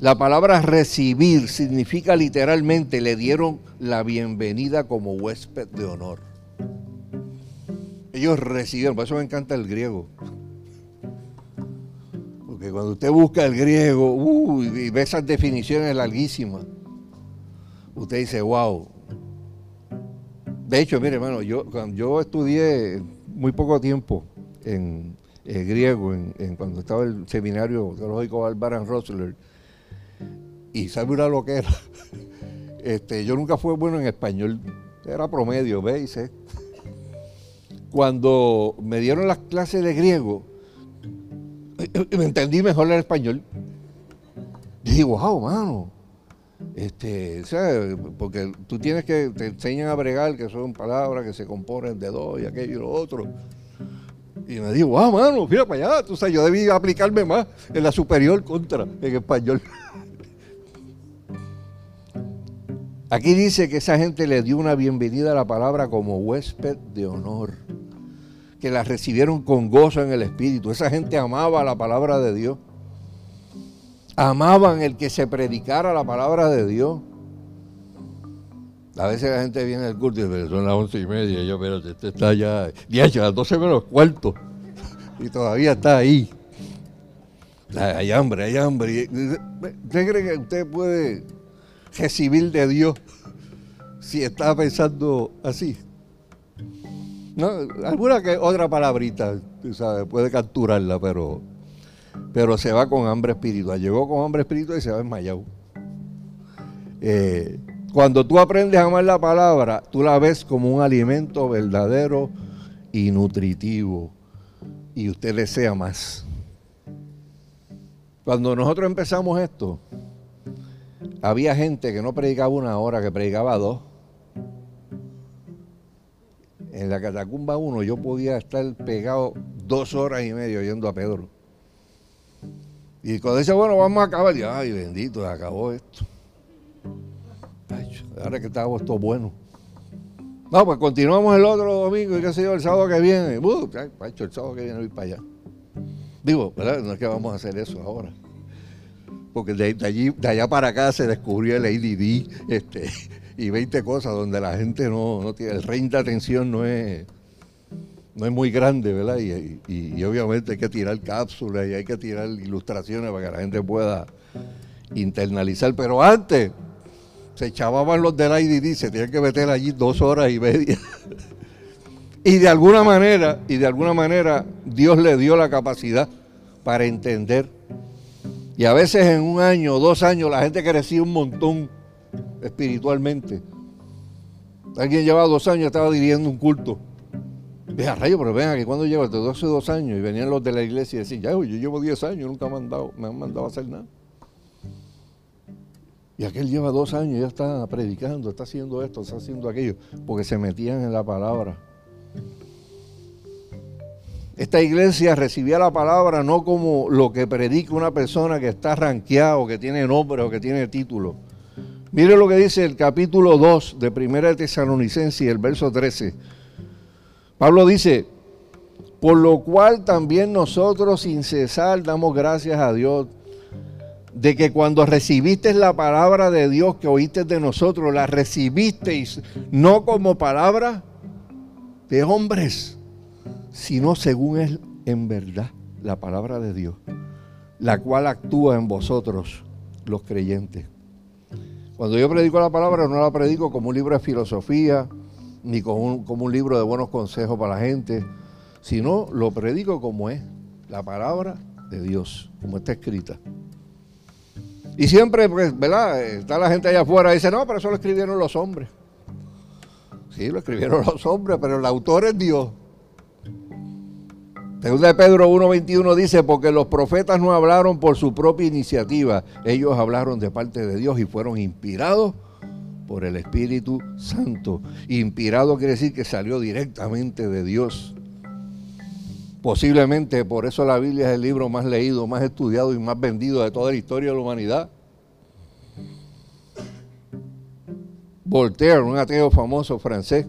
la palabra recibir significa literalmente, le dieron la bienvenida como huésped de honor. Ellos recibieron, por eso me encanta el griego. Porque cuando usted busca el griego y ve esas definiciones larguísimas, usted dice, wow. De hecho, mire, hermano, yo, yo estudié muy poco tiempo en, griego, en, cuando estaba el seminario teológico Albaran Rosler, y sabe una lo que era. Este, yo nunca fui bueno en español, era promedio, ¿veis? Cuando me dieron las clases de griego, me entendí mejor el español. Digo, wow, mano. Este, porque tú tienes que, te enseñan a bregar, que son palabras que se componen de dos y aquello y lo otro. Y me digo, wow, mano, mira para allá. Tú sabes, yo debí aplicarme más en la superior contra, en español. Aquí dice que esa gente le dio una bienvenida a la palabra como huésped de honor que la recibieron con gozo en el Espíritu. Esa gente amaba la palabra de Dios. Amaban el que se predicara la palabra de Dios. A veces la gente viene al culto y dice, son las once y media, y yo, pero este está ya, ya a las doce menos cuarto, y todavía está ahí. Hay hambre, hay hambre. ¿Usted cree que usted puede recibir de Dios si está pensando así? Alguna que otra palabrita, sabes, puede capturarla, pero, pero se va con hambre espiritual. Llegó con hambre espiritual y se va desmayado. Eh, cuando tú aprendes a amar la palabra, tú la ves como un alimento verdadero y nutritivo. Y usted desea más. Cuando nosotros empezamos esto, había gente que no predicaba una hora, que predicaba dos en la catacumba 1 yo podía estar pegado dos horas y media oyendo a Pedro. Y cuando dice, bueno, vamos a acabar, y ay, bendito, acabó esto. ahora que estamos esto bueno. No, pues continuamos el otro domingo y qué sé yo, el sábado que viene. Uh, el sábado que viene voy para allá. Digo, ¿verdad? No es que vamos a hacer eso ahora. Porque de, allí, de allá para acá se descubrió el ADD, este, y 20 cosas donde la gente no, tiene, el range de atención no es, no es muy grande, ¿verdad? Y, obviamente hay que tirar cápsulas y hay que tirar ilustraciones para que la gente pueda internalizar. Pero antes se echaban los del IDD, se tenían que meter allí dos horas y media. y de alguna manera, y de alguna manera, Dios le dio la capacidad para entender. Y a veces en un año, dos años, la gente crecía un montón espiritualmente. Alguien llevaba dos años, estaba dirigiendo un culto. Dije, rayo, pero ven aquí, cuando lleva? Hace dos años. Y venían los de la iglesia y decían, ya, yo llevo diez años, nunca me han, me han mandado a hacer nada. Y aquel lleva dos años, ya está predicando, está haciendo esto, está haciendo aquello, porque se metían en la palabra. Esta iglesia recibía la palabra no como lo que predica una persona que está ranqueado, que tiene nombre o que tiene título Mire lo que dice el capítulo 2 de Primera de Tesalonicenses, el verso 13. Pablo dice, por lo cual también nosotros sin cesar damos gracias a Dios de que cuando recibiste la palabra de Dios que oíste de nosotros, la recibisteis no como palabra de hombres, sino según es en verdad la palabra de Dios, la cual actúa en vosotros los creyentes. Cuando yo predico la palabra, no la predico como un libro de filosofía, ni como un, como un libro de buenos consejos para la gente, sino lo predico como es, la palabra de Dios, como está escrita. Y siempre, pues, ¿verdad? Está la gente allá afuera y dice, no, pero eso lo escribieron los hombres. Sí, lo escribieron los hombres, pero el autor es Dios. Segunda de Pedro 1.21 dice, porque los profetas no hablaron por su propia iniciativa, ellos hablaron de parte de Dios y fueron inspirados por el Espíritu Santo. Inspirado quiere decir que salió directamente de Dios. Posiblemente por eso la Biblia es el libro más leído, más estudiado y más vendido de toda la historia de la humanidad. Voltaire, un ateo famoso francés,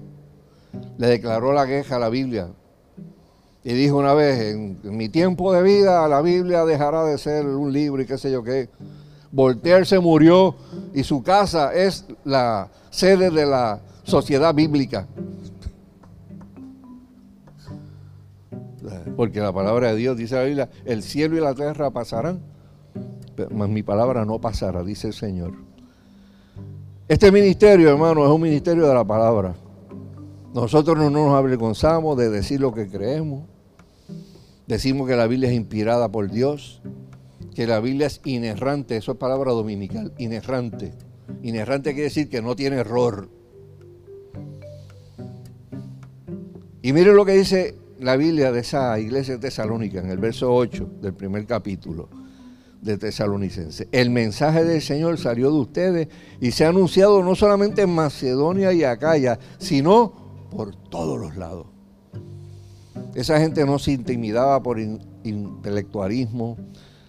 le declaró la queja a la Biblia y dijo una vez, en, mi tiempo de vida la Biblia dejará de ser un libro y qué sé yo qué. Voltaire se murió y su casa es la sede de la sociedad bíblica. Porque la palabra de Dios dice la Biblia, el cielo y la tierra pasarán, pero mi palabra no pasará, dice el Señor. Este ministerio, hermano, es un ministerio de la palabra. Nosotros no nos avergonzamos de decir lo que creemos. Decimos que la Biblia es inspirada por Dios, que la Biblia es inerrante, eso es palabra dominical, inerrante. Inerrante quiere decir que no tiene error. Y miren lo que dice la Biblia de esa iglesia de tesalónica en el verso 8 del primer capítulo de Tesalonicense. El mensaje del Señor salió de ustedes y se ha anunciado no solamente en Macedonia y Acaya, sino por todos los lados. Esa gente no se intimidaba por intelectualismo,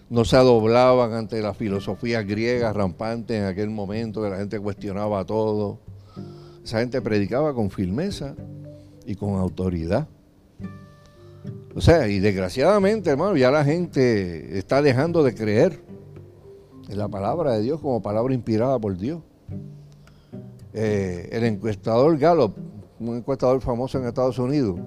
no se doblaban ante la filosofía griega rampante en aquel momento, que la gente cuestionaba todo. Esa gente predicaba con firmeza y con autoridad. O sea, y desgraciadamente, hermano, ya la gente está dejando de creer en la palabra de Dios como palabra inspirada por Dios. Eh, el encuestador Gallup un encuestador famoso en Estados Unidos,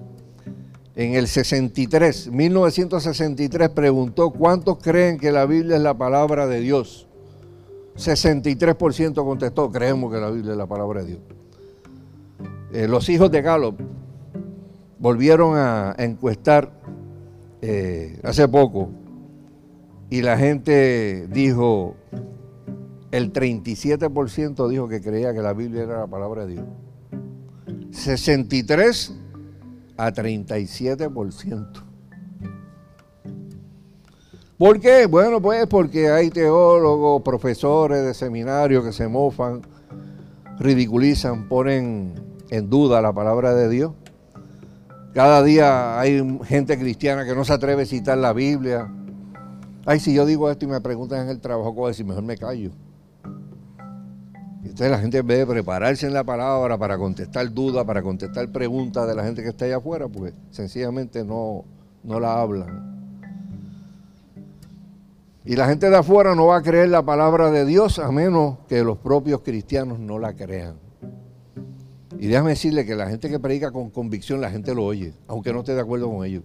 en el 63, 1963, preguntó cuántos creen que la Biblia es la palabra de Dios. 63% contestó, creemos que la Biblia es la palabra de Dios. Eh, los hijos de Gallup volvieron a, encuestar eh, hace poco y la gente dijo, el 37% dijo que creía que la Biblia era la palabra de Dios. 63 a 37%. ¿Por qué? Bueno, pues porque hay teólogos, profesores de seminarios que se mofan, ridiculizan, ponen en duda la palabra de Dios. Cada día hay gente cristiana que no se atreve a citar la Biblia. Ay, si yo digo esto y me preguntan en el trabajo, ¿cómo decir? Mejor me callo. Entonces la gente en vez de prepararse en la palabra para contestar dudas, para contestar preguntas de la gente que está allá afuera, pues sencillamente no, no la hablan. Y la gente de afuera no va a creer la palabra de Dios a menos que los propios cristianos no la crean. Y déjame decirle que la gente que predica con convicción, la gente lo oye, aunque no esté de acuerdo con ellos.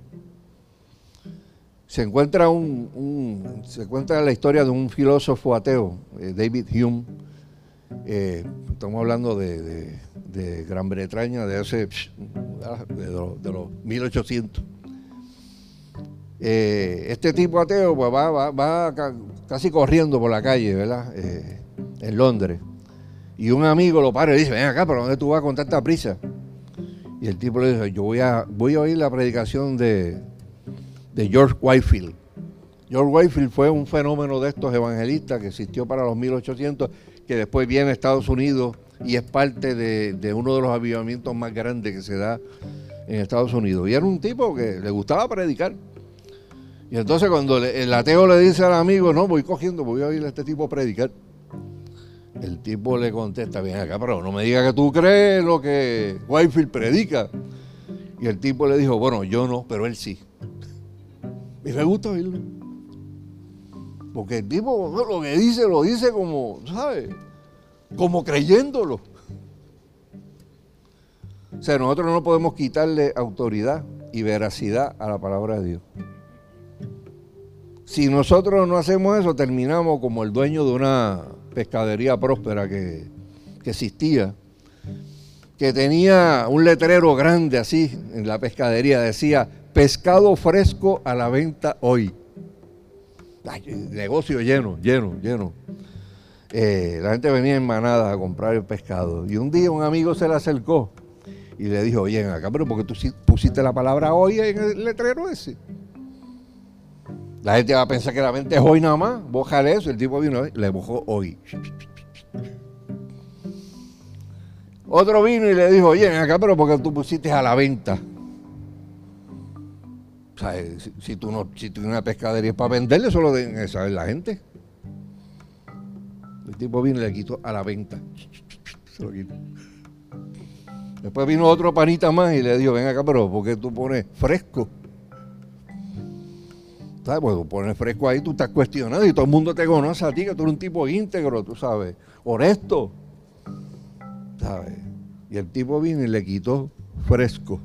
Se encuentra, un, se encuentra la historia de un filósofo ateo, eh, David Hume, eh, estamos hablando de, Gran Bretaña de hace de, los, 1800. Eh, este tipo ateo pues, va, casi corriendo por la calle, ¿verdad? Eh, en Londres. Y un amigo lo para y dice, ven acá, ¿pero dónde tú vas con tanta prisa? Y el tipo le dice, yo voy a, voy a oír la predicación de, de George Whitefield. George Whitefield fue un fenómeno de estos evangelistas que existió para los 1800 que después viene a Estados Unidos y es parte de, uno de los avivamientos más grandes que se da en Estados Unidos. Y era un tipo que le gustaba predicar. Y entonces cuando el ateo le dice al amigo, no, voy cogiendo, voy a oír a este tipo predicar. El tipo le contesta, bien acá, pero no me digas que tú crees lo que Whitefield predica. Y el tipo le dijo, bueno, yo no, pero él sí. Y me gusta oírlo. Porque el tipo lo que dice, lo dice como, ¿sabes? Como creyéndolo. O sea, nosotros no podemos quitarle autoridad y veracidad a la palabra de Dios. Si nosotros no hacemos eso, terminamos como el dueño de una pescadería próspera que, que existía, que tenía un letrero grande así en la pescadería, decía pescado fresco a la venta hoy. Negocio lleno, lleno, lleno. Eh, la gente venía en manada a comprar el pescado. Y un día un amigo se le acercó y le dijo, oye, acá, pero porque tú pusiste la palabra hoy en el letrero ese. La gente va a pensar que la venta es hoy nada más. Bójale eso. El tipo vino, le bojó hoy. Otro vino y le dijo, oye, acá, pero porque tú pusiste a la venta. Sea, si, tú no, si tienes una pescadería para venderle, eso lo deben saber la gente. El tipo vino y le quitó a la venta. Se lo quitó. Después vino otro panita más y le dijo, ven acá, pero ¿por qué tú pones fresco? ¿Sabes? Pues tú pones fresco ahí, tú estás cuestionado y todo el mundo te conoce a ti, que tú eres un tipo íntegro, tú sabes, honesto. ¿sabes? Y el tipo vino y le quitó fresco.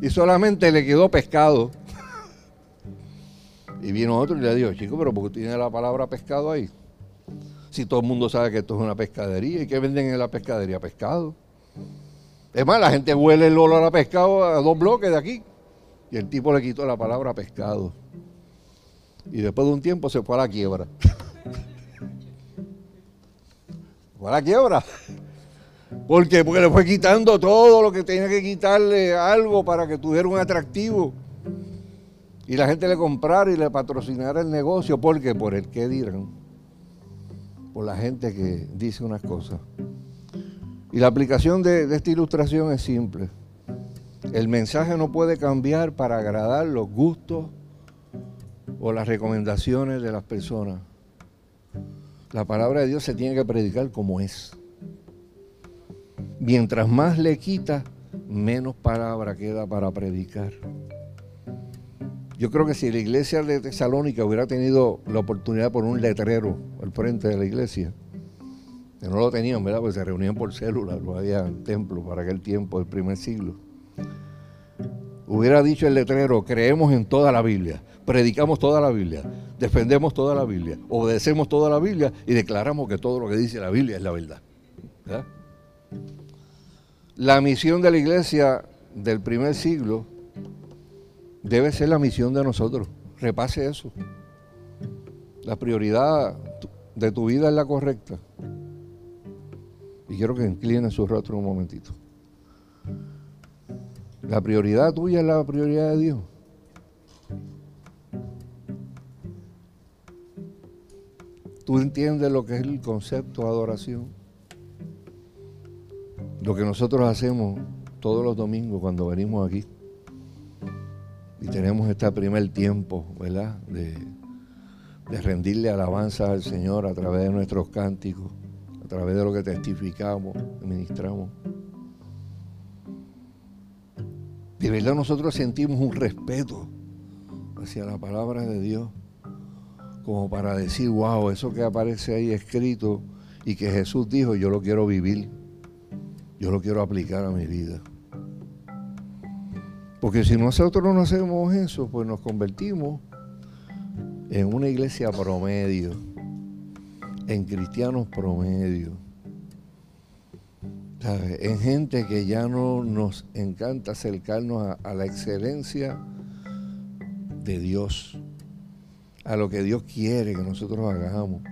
Y solamente le quedó pescado. Y vino otro y le dijo, chico, pero ¿por qué tiene la palabra pescado ahí? Si todo el mundo sabe que esto es una pescadería. ¿Y qué venden en la pescadería? Pescado. Es más, la gente huele el olor a pescado a dos bloques de aquí. Y el tipo le quitó la palabra pescado. Y después de un tiempo se fue a la quiebra. fue a la quiebra. ¿Por qué? Porque le fue quitando todo lo que tenía que quitarle algo para que tuviera un atractivo. Y la gente le comprara y le patrocinara el negocio. ¿Por qué? Por el que dirán. Por la gente que dice unas cosas. Y la aplicación de, de esta ilustración es simple. El mensaje no puede cambiar para agradar los gustos o las recomendaciones de las personas. La palabra de Dios se tiene que predicar como es mientras más le quita, menos palabra queda para predicar. Yo creo que si la iglesia de Tesalónica hubiera tenido la oportunidad por un letrero al frente de la iglesia, que no lo tenían, ¿verdad? Porque se reunían por células, lo había templo para aquel tiempo, del primer siglo. Hubiera dicho el letrero, creemos en toda la Biblia, predicamos toda la Biblia, defendemos toda la Biblia, obedecemos toda la Biblia y declaramos que todo lo que dice la Biblia es la verdad. ¿verdad? La misión de la iglesia del primer siglo debe ser la misión de nosotros. Repase eso. La prioridad de tu vida es la correcta. Y quiero que incline su rostro un momentito. La prioridad tuya es la prioridad de Dios. ¿Tú entiendes lo que es el concepto de adoración? Lo que nosotros hacemos todos los domingos cuando venimos aquí y tenemos este primer tiempo, ¿verdad? De, de rendirle alabanza al Señor a través de nuestros cánticos, a través de lo que testificamos, ministramos. De verdad nosotros sentimos un respeto hacia la palabra de Dios, como para decir, wow, eso que aparece ahí escrito y que Jesús dijo, yo lo quiero vivir. Yo lo quiero aplicar a mi vida. Porque si nosotros no hacemos eso, pues nos convertimos en una iglesia promedio, en cristianos promedio, en gente que ya no nos encanta acercarnos a la excelencia de Dios, a lo que Dios quiere que nosotros hagamos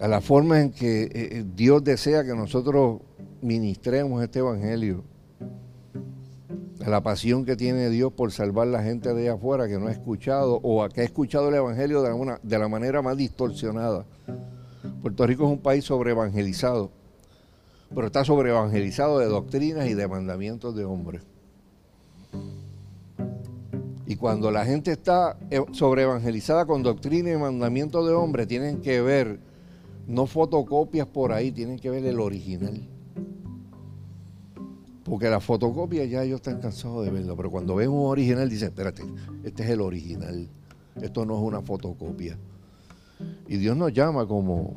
a la forma en que eh, eh, Dios desea que nosotros ministremos este Evangelio, a la pasión que tiene Dios por salvar la gente de allá afuera que no ha escuchado o a que ha escuchado el Evangelio de, de la manera más distorsionada. Puerto Rico es un país sobreevangelizado, pero está sobreevangelizado de doctrinas y de mandamientos de hombres. Y cuando la gente está eh, sobreevangelizada con doctrina y mandamientos de hombres, tienen que ver no fotocopias por ahí, tienen que ver el original. Porque la fotocopia ya ellos están cansados de verlo, pero cuando ven un original dicen, espérate, este es el original, esto no es una fotocopia. Y Dios nos llama como,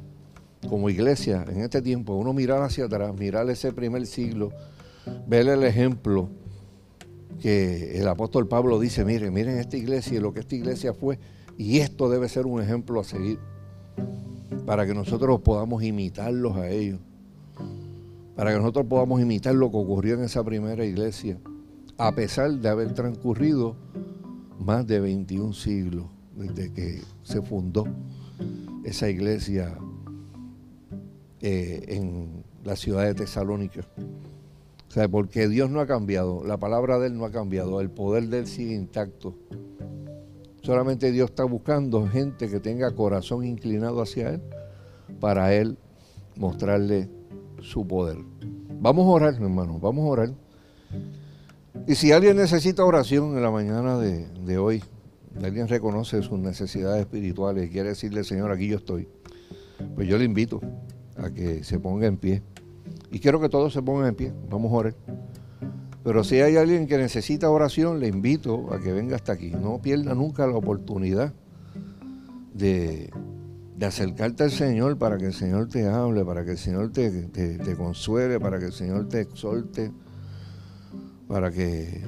como iglesia en este tiempo, uno mirar hacia atrás, mirar ese primer siglo, ver el ejemplo que el apóstol Pablo dice, miren, miren esta iglesia y lo que esta iglesia fue, y esto debe ser un ejemplo a seguir para que nosotros podamos imitarlos a ellos, para que nosotros podamos imitar lo que ocurrió en esa primera iglesia, a pesar de haber transcurrido más de 21 siglos desde que se fundó esa iglesia eh, en la ciudad de Tesalónica. O sea, porque Dios no ha cambiado, la palabra de Él no ha cambiado, el poder de Él sigue intacto. Solamente Dios está buscando gente que tenga corazón inclinado hacia Él para Él mostrarle su poder. Vamos a orar, hermano, vamos a orar. Y si alguien necesita oración en la mañana de, de hoy, alguien reconoce sus necesidades espirituales y quiere decirle, Señor, aquí yo estoy, pues yo le invito a que se ponga en pie. Y quiero que todos se pongan en pie, vamos a orar. Pero si hay alguien que necesita oración, le invito a que venga hasta aquí. No pierda nunca la oportunidad de, acercarte al Señor para que el Señor te hable, para que el Señor te, te consuele, para que el Señor te exhorte, para que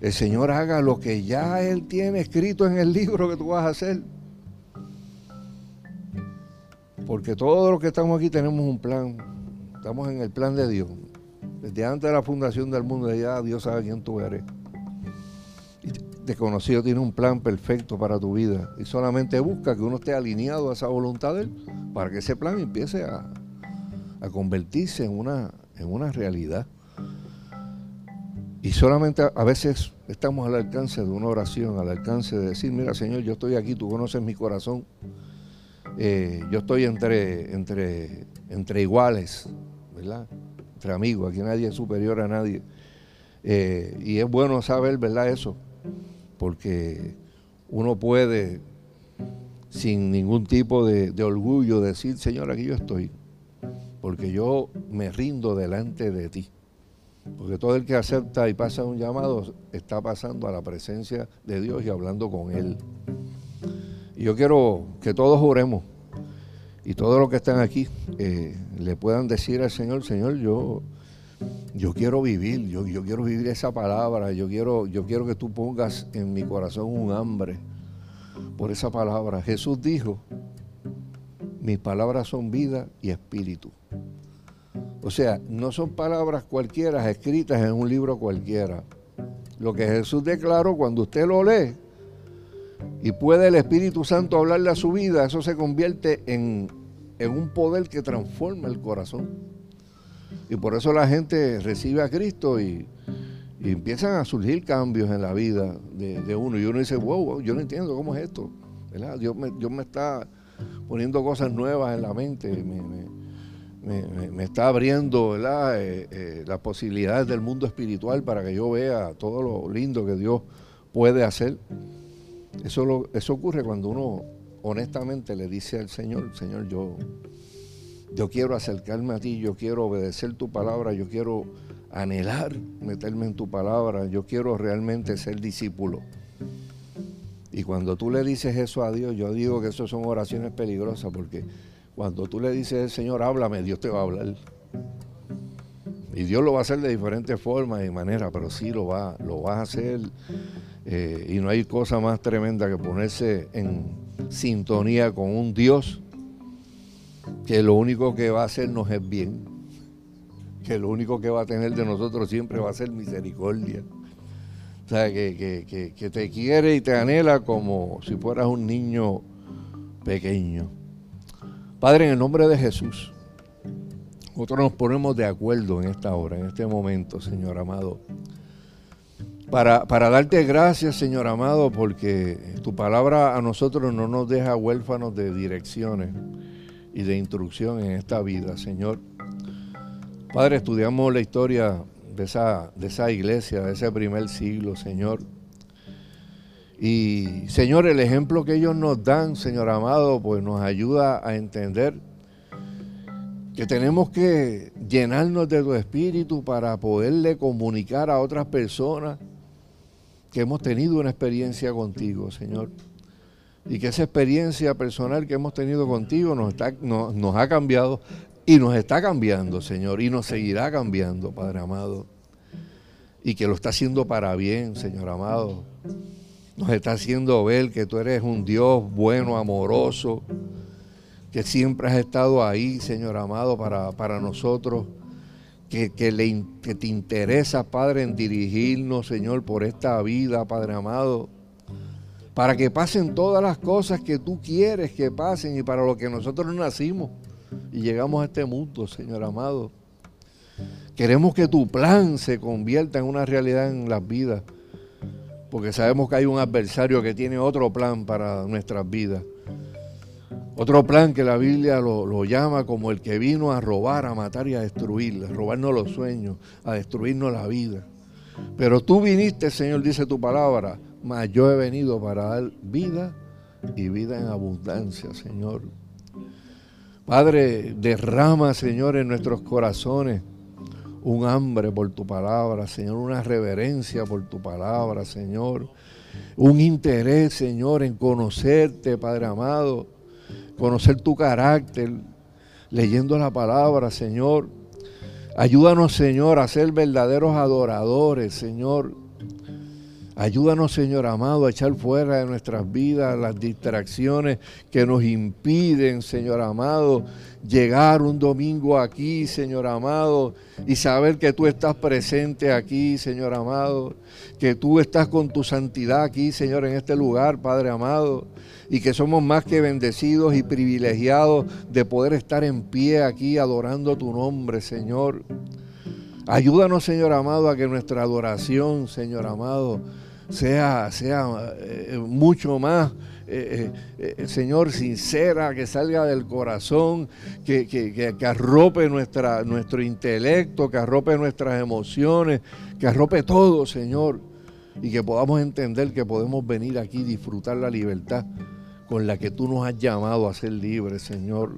el Señor haga lo que ya Él tiene escrito en el libro que tú vas a hacer. Porque todos los que estamos aquí tenemos un plan. Estamos en el plan de Dios. Desde antes de la fundación del mundo, ya Dios sabe quién tú eres. Y desconocido tiene un plan perfecto para tu vida. Y solamente busca que uno esté alineado a esa voluntad de Él para que ese plan empiece a, convertirse en una, en una realidad. Y solamente a veces estamos al alcance de una oración, al alcance de decir, mira Señor, yo estoy aquí, tú conoces mi corazón, eh, yo estoy entre, entre, entre iguales, ¿verdad? Entre amigos, aquí nadie es superior a nadie. Eh, y es bueno saber, ¿verdad? Eso, porque uno puede, sin ningún tipo de, de orgullo, decir, Señor, aquí yo estoy, porque yo me rindo delante de ti. Porque todo el que acepta y pasa un llamado está pasando a la presencia de Dios y hablando con Él. Y yo quiero que todos oremos y todos los que están aquí eh, le puedan decir al Señor, Señor, yo, yo quiero vivir, yo, yo, quiero vivir esa palabra, yo quiero, yo quiero que tú pongas en mi corazón un hambre por esa palabra. Jesús dijo, mis palabras son vida y espíritu. O sea, no son palabras cualquiera escritas en un libro cualquiera. Lo que Jesús declaró cuando usted lo lee y puede el Espíritu Santo hablarle a su vida, eso se convierte en, un poder que transforma el corazón. Y por eso la gente recibe a Cristo y, empiezan a surgir cambios en la vida de, uno. Y uno dice, wow, yo no entiendo cómo es esto. Dios me, Dios me está poniendo cosas nuevas en la mente me, está abriendo eh, eh, las posibilidades del mundo espiritual para que yo vea todo lo lindo que Dios puede hacer. Eso, eso ocurre cuando uno honestamente le dice al Señor, Señor, yo, yo quiero acercarme a ti, yo quiero obedecer tu palabra, yo quiero anhelar meterme en tu palabra, yo quiero realmente ser discípulo. Y cuando tú le dices eso a Dios, yo digo que eso son oraciones peligrosas porque cuando tú le dices al Señor, háblame, Dios te va a hablar. Y Dios lo va a hacer de diferentes formas y maneras, pero sí lo va, lo a hacer. Eh, y no hay cosa más tremenda que ponerse en sintonía con un Dios que lo único que va a hacernos es bien. Que lo único que va a tener de nosotros siempre va a ser misericordia. O sea, que, que te quiere y te anhela como si fueras un niño pequeño. Padre, en el nombre de Jesús, nosotros nos ponemos de acuerdo en esta hora, en este momento, Señor amado, para, para darte gracias, Señor amado, porque tu palabra a nosotros no nos deja huérfanos de direcciones y de instrucción en esta vida, Señor. Padre, estudiamos la historia de esa, de esa iglesia, de ese primer siglo, Señor. Y Señor, el ejemplo que ellos nos dan, Señor amado, pues nos ayuda a entender que tenemos que llenarnos de tu espíritu para poderle comunicar a otras personas que hemos tenido una experiencia contigo, Señor. Y que esa experiencia personal que hemos tenido contigo nos, está, nos ha cambiado y nos está cambiando, Señor, y nos seguirá cambiando, Padre amado. Y que lo está haciendo para bien, Señor amado nos está haciendo ver que tú eres un Dios bueno, amoroso, que siempre has estado ahí, Señor amado, para, para nosotros, que, le, que te interesa, Padre, en dirigirnos, Señor, por esta vida, Padre amado, para que pasen todas las cosas que tú quieres que pasen y para lo que nosotros nacimos y llegamos a este mundo, Señor amado. Queremos que tu plan se convierta en una realidad en las vidas, porque sabemos que hay un adversario que tiene otro plan para nuestras vidas. Otro plan que la Biblia lo, llama como el que vino a robar, a matar y a destruir, a robarnos los sueños, a destruirnos la vida. Pero tú viniste, Señor, dice tu palabra, mas yo he venido para dar vida y vida en abundancia, Señor. Padre, derrama, Señor, en nuestros corazones un hambre por tu palabra, Señor, una reverencia por tu palabra, Señor, un interés, Señor, en conocerte, Padre amado, conocer tu carácter, leyendo la palabra, Señor. Ayúdanos, Señor, a ser verdaderos adoradores, Señor Ayúdanos, Señor amado, a echar fuera de nuestras vidas las distracciones que nos impiden, Señor amado, llegar un domingo aquí, Señor amado, y saber que tú estás presente aquí, Señor amado, que tú estás con tu santidad aquí, Señor, en este lugar, Padre amado, y que somos más que bendecidos y privilegiados de poder estar en pie aquí adorando tu nombre, Señor. Ayúdanos, Señor amado, a que nuestra adoración, Señor amado, sea, sea eh, mucho más, eh, eh, Señor, sincera, que salga del corazón, que, que, arrope nuestra, nuestro intelecto, que arrope nuestras emociones, que arrope todo, Señor, y que podamos entender que podemos venir aquí y disfrutar la libertad con la que tú nos has llamado a ser libres, Señor.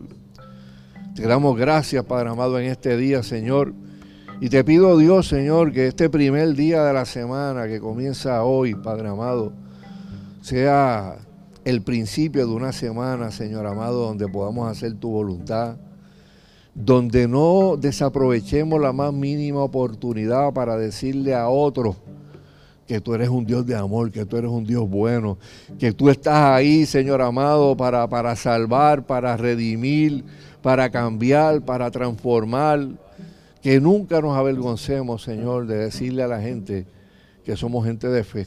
Te damos gracias, Padre amado, en este día, Señor y te pido, Dios, Señor, que este primer día de la semana que comienza hoy, Padre amado, sea el principio de una semana, Señor amado, donde podamos hacer tu voluntad, donde no desaprovechemos la más mínima oportunidad para decirle a otros que tú eres un Dios de amor, que tú eres un Dios bueno, que tú estás ahí, Señor amado, para, para salvar, para redimir, para cambiar, para transformar que nunca nos avergoncemos, Señor, de decirle a la gente que somos gente de fe,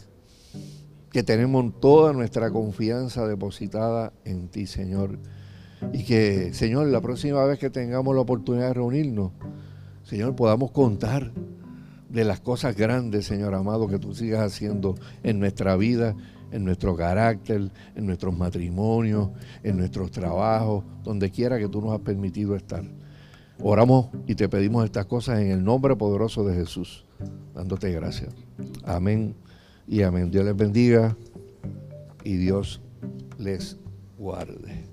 que tenemos toda nuestra confianza depositada en ti, Señor. Y que, Señor, la próxima vez que tengamos la oportunidad de reunirnos, Señor, podamos contar de las cosas grandes, Señor amado, que tú sigas haciendo en nuestra vida, en nuestro carácter, en nuestros matrimonios, en nuestros trabajos, donde quiera que tú nos has permitido estar. Oramos y te pedimos estas cosas en el nombre poderoso de Jesús, dándote gracias. Amén y amén. Dios les bendiga y Dios les guarde.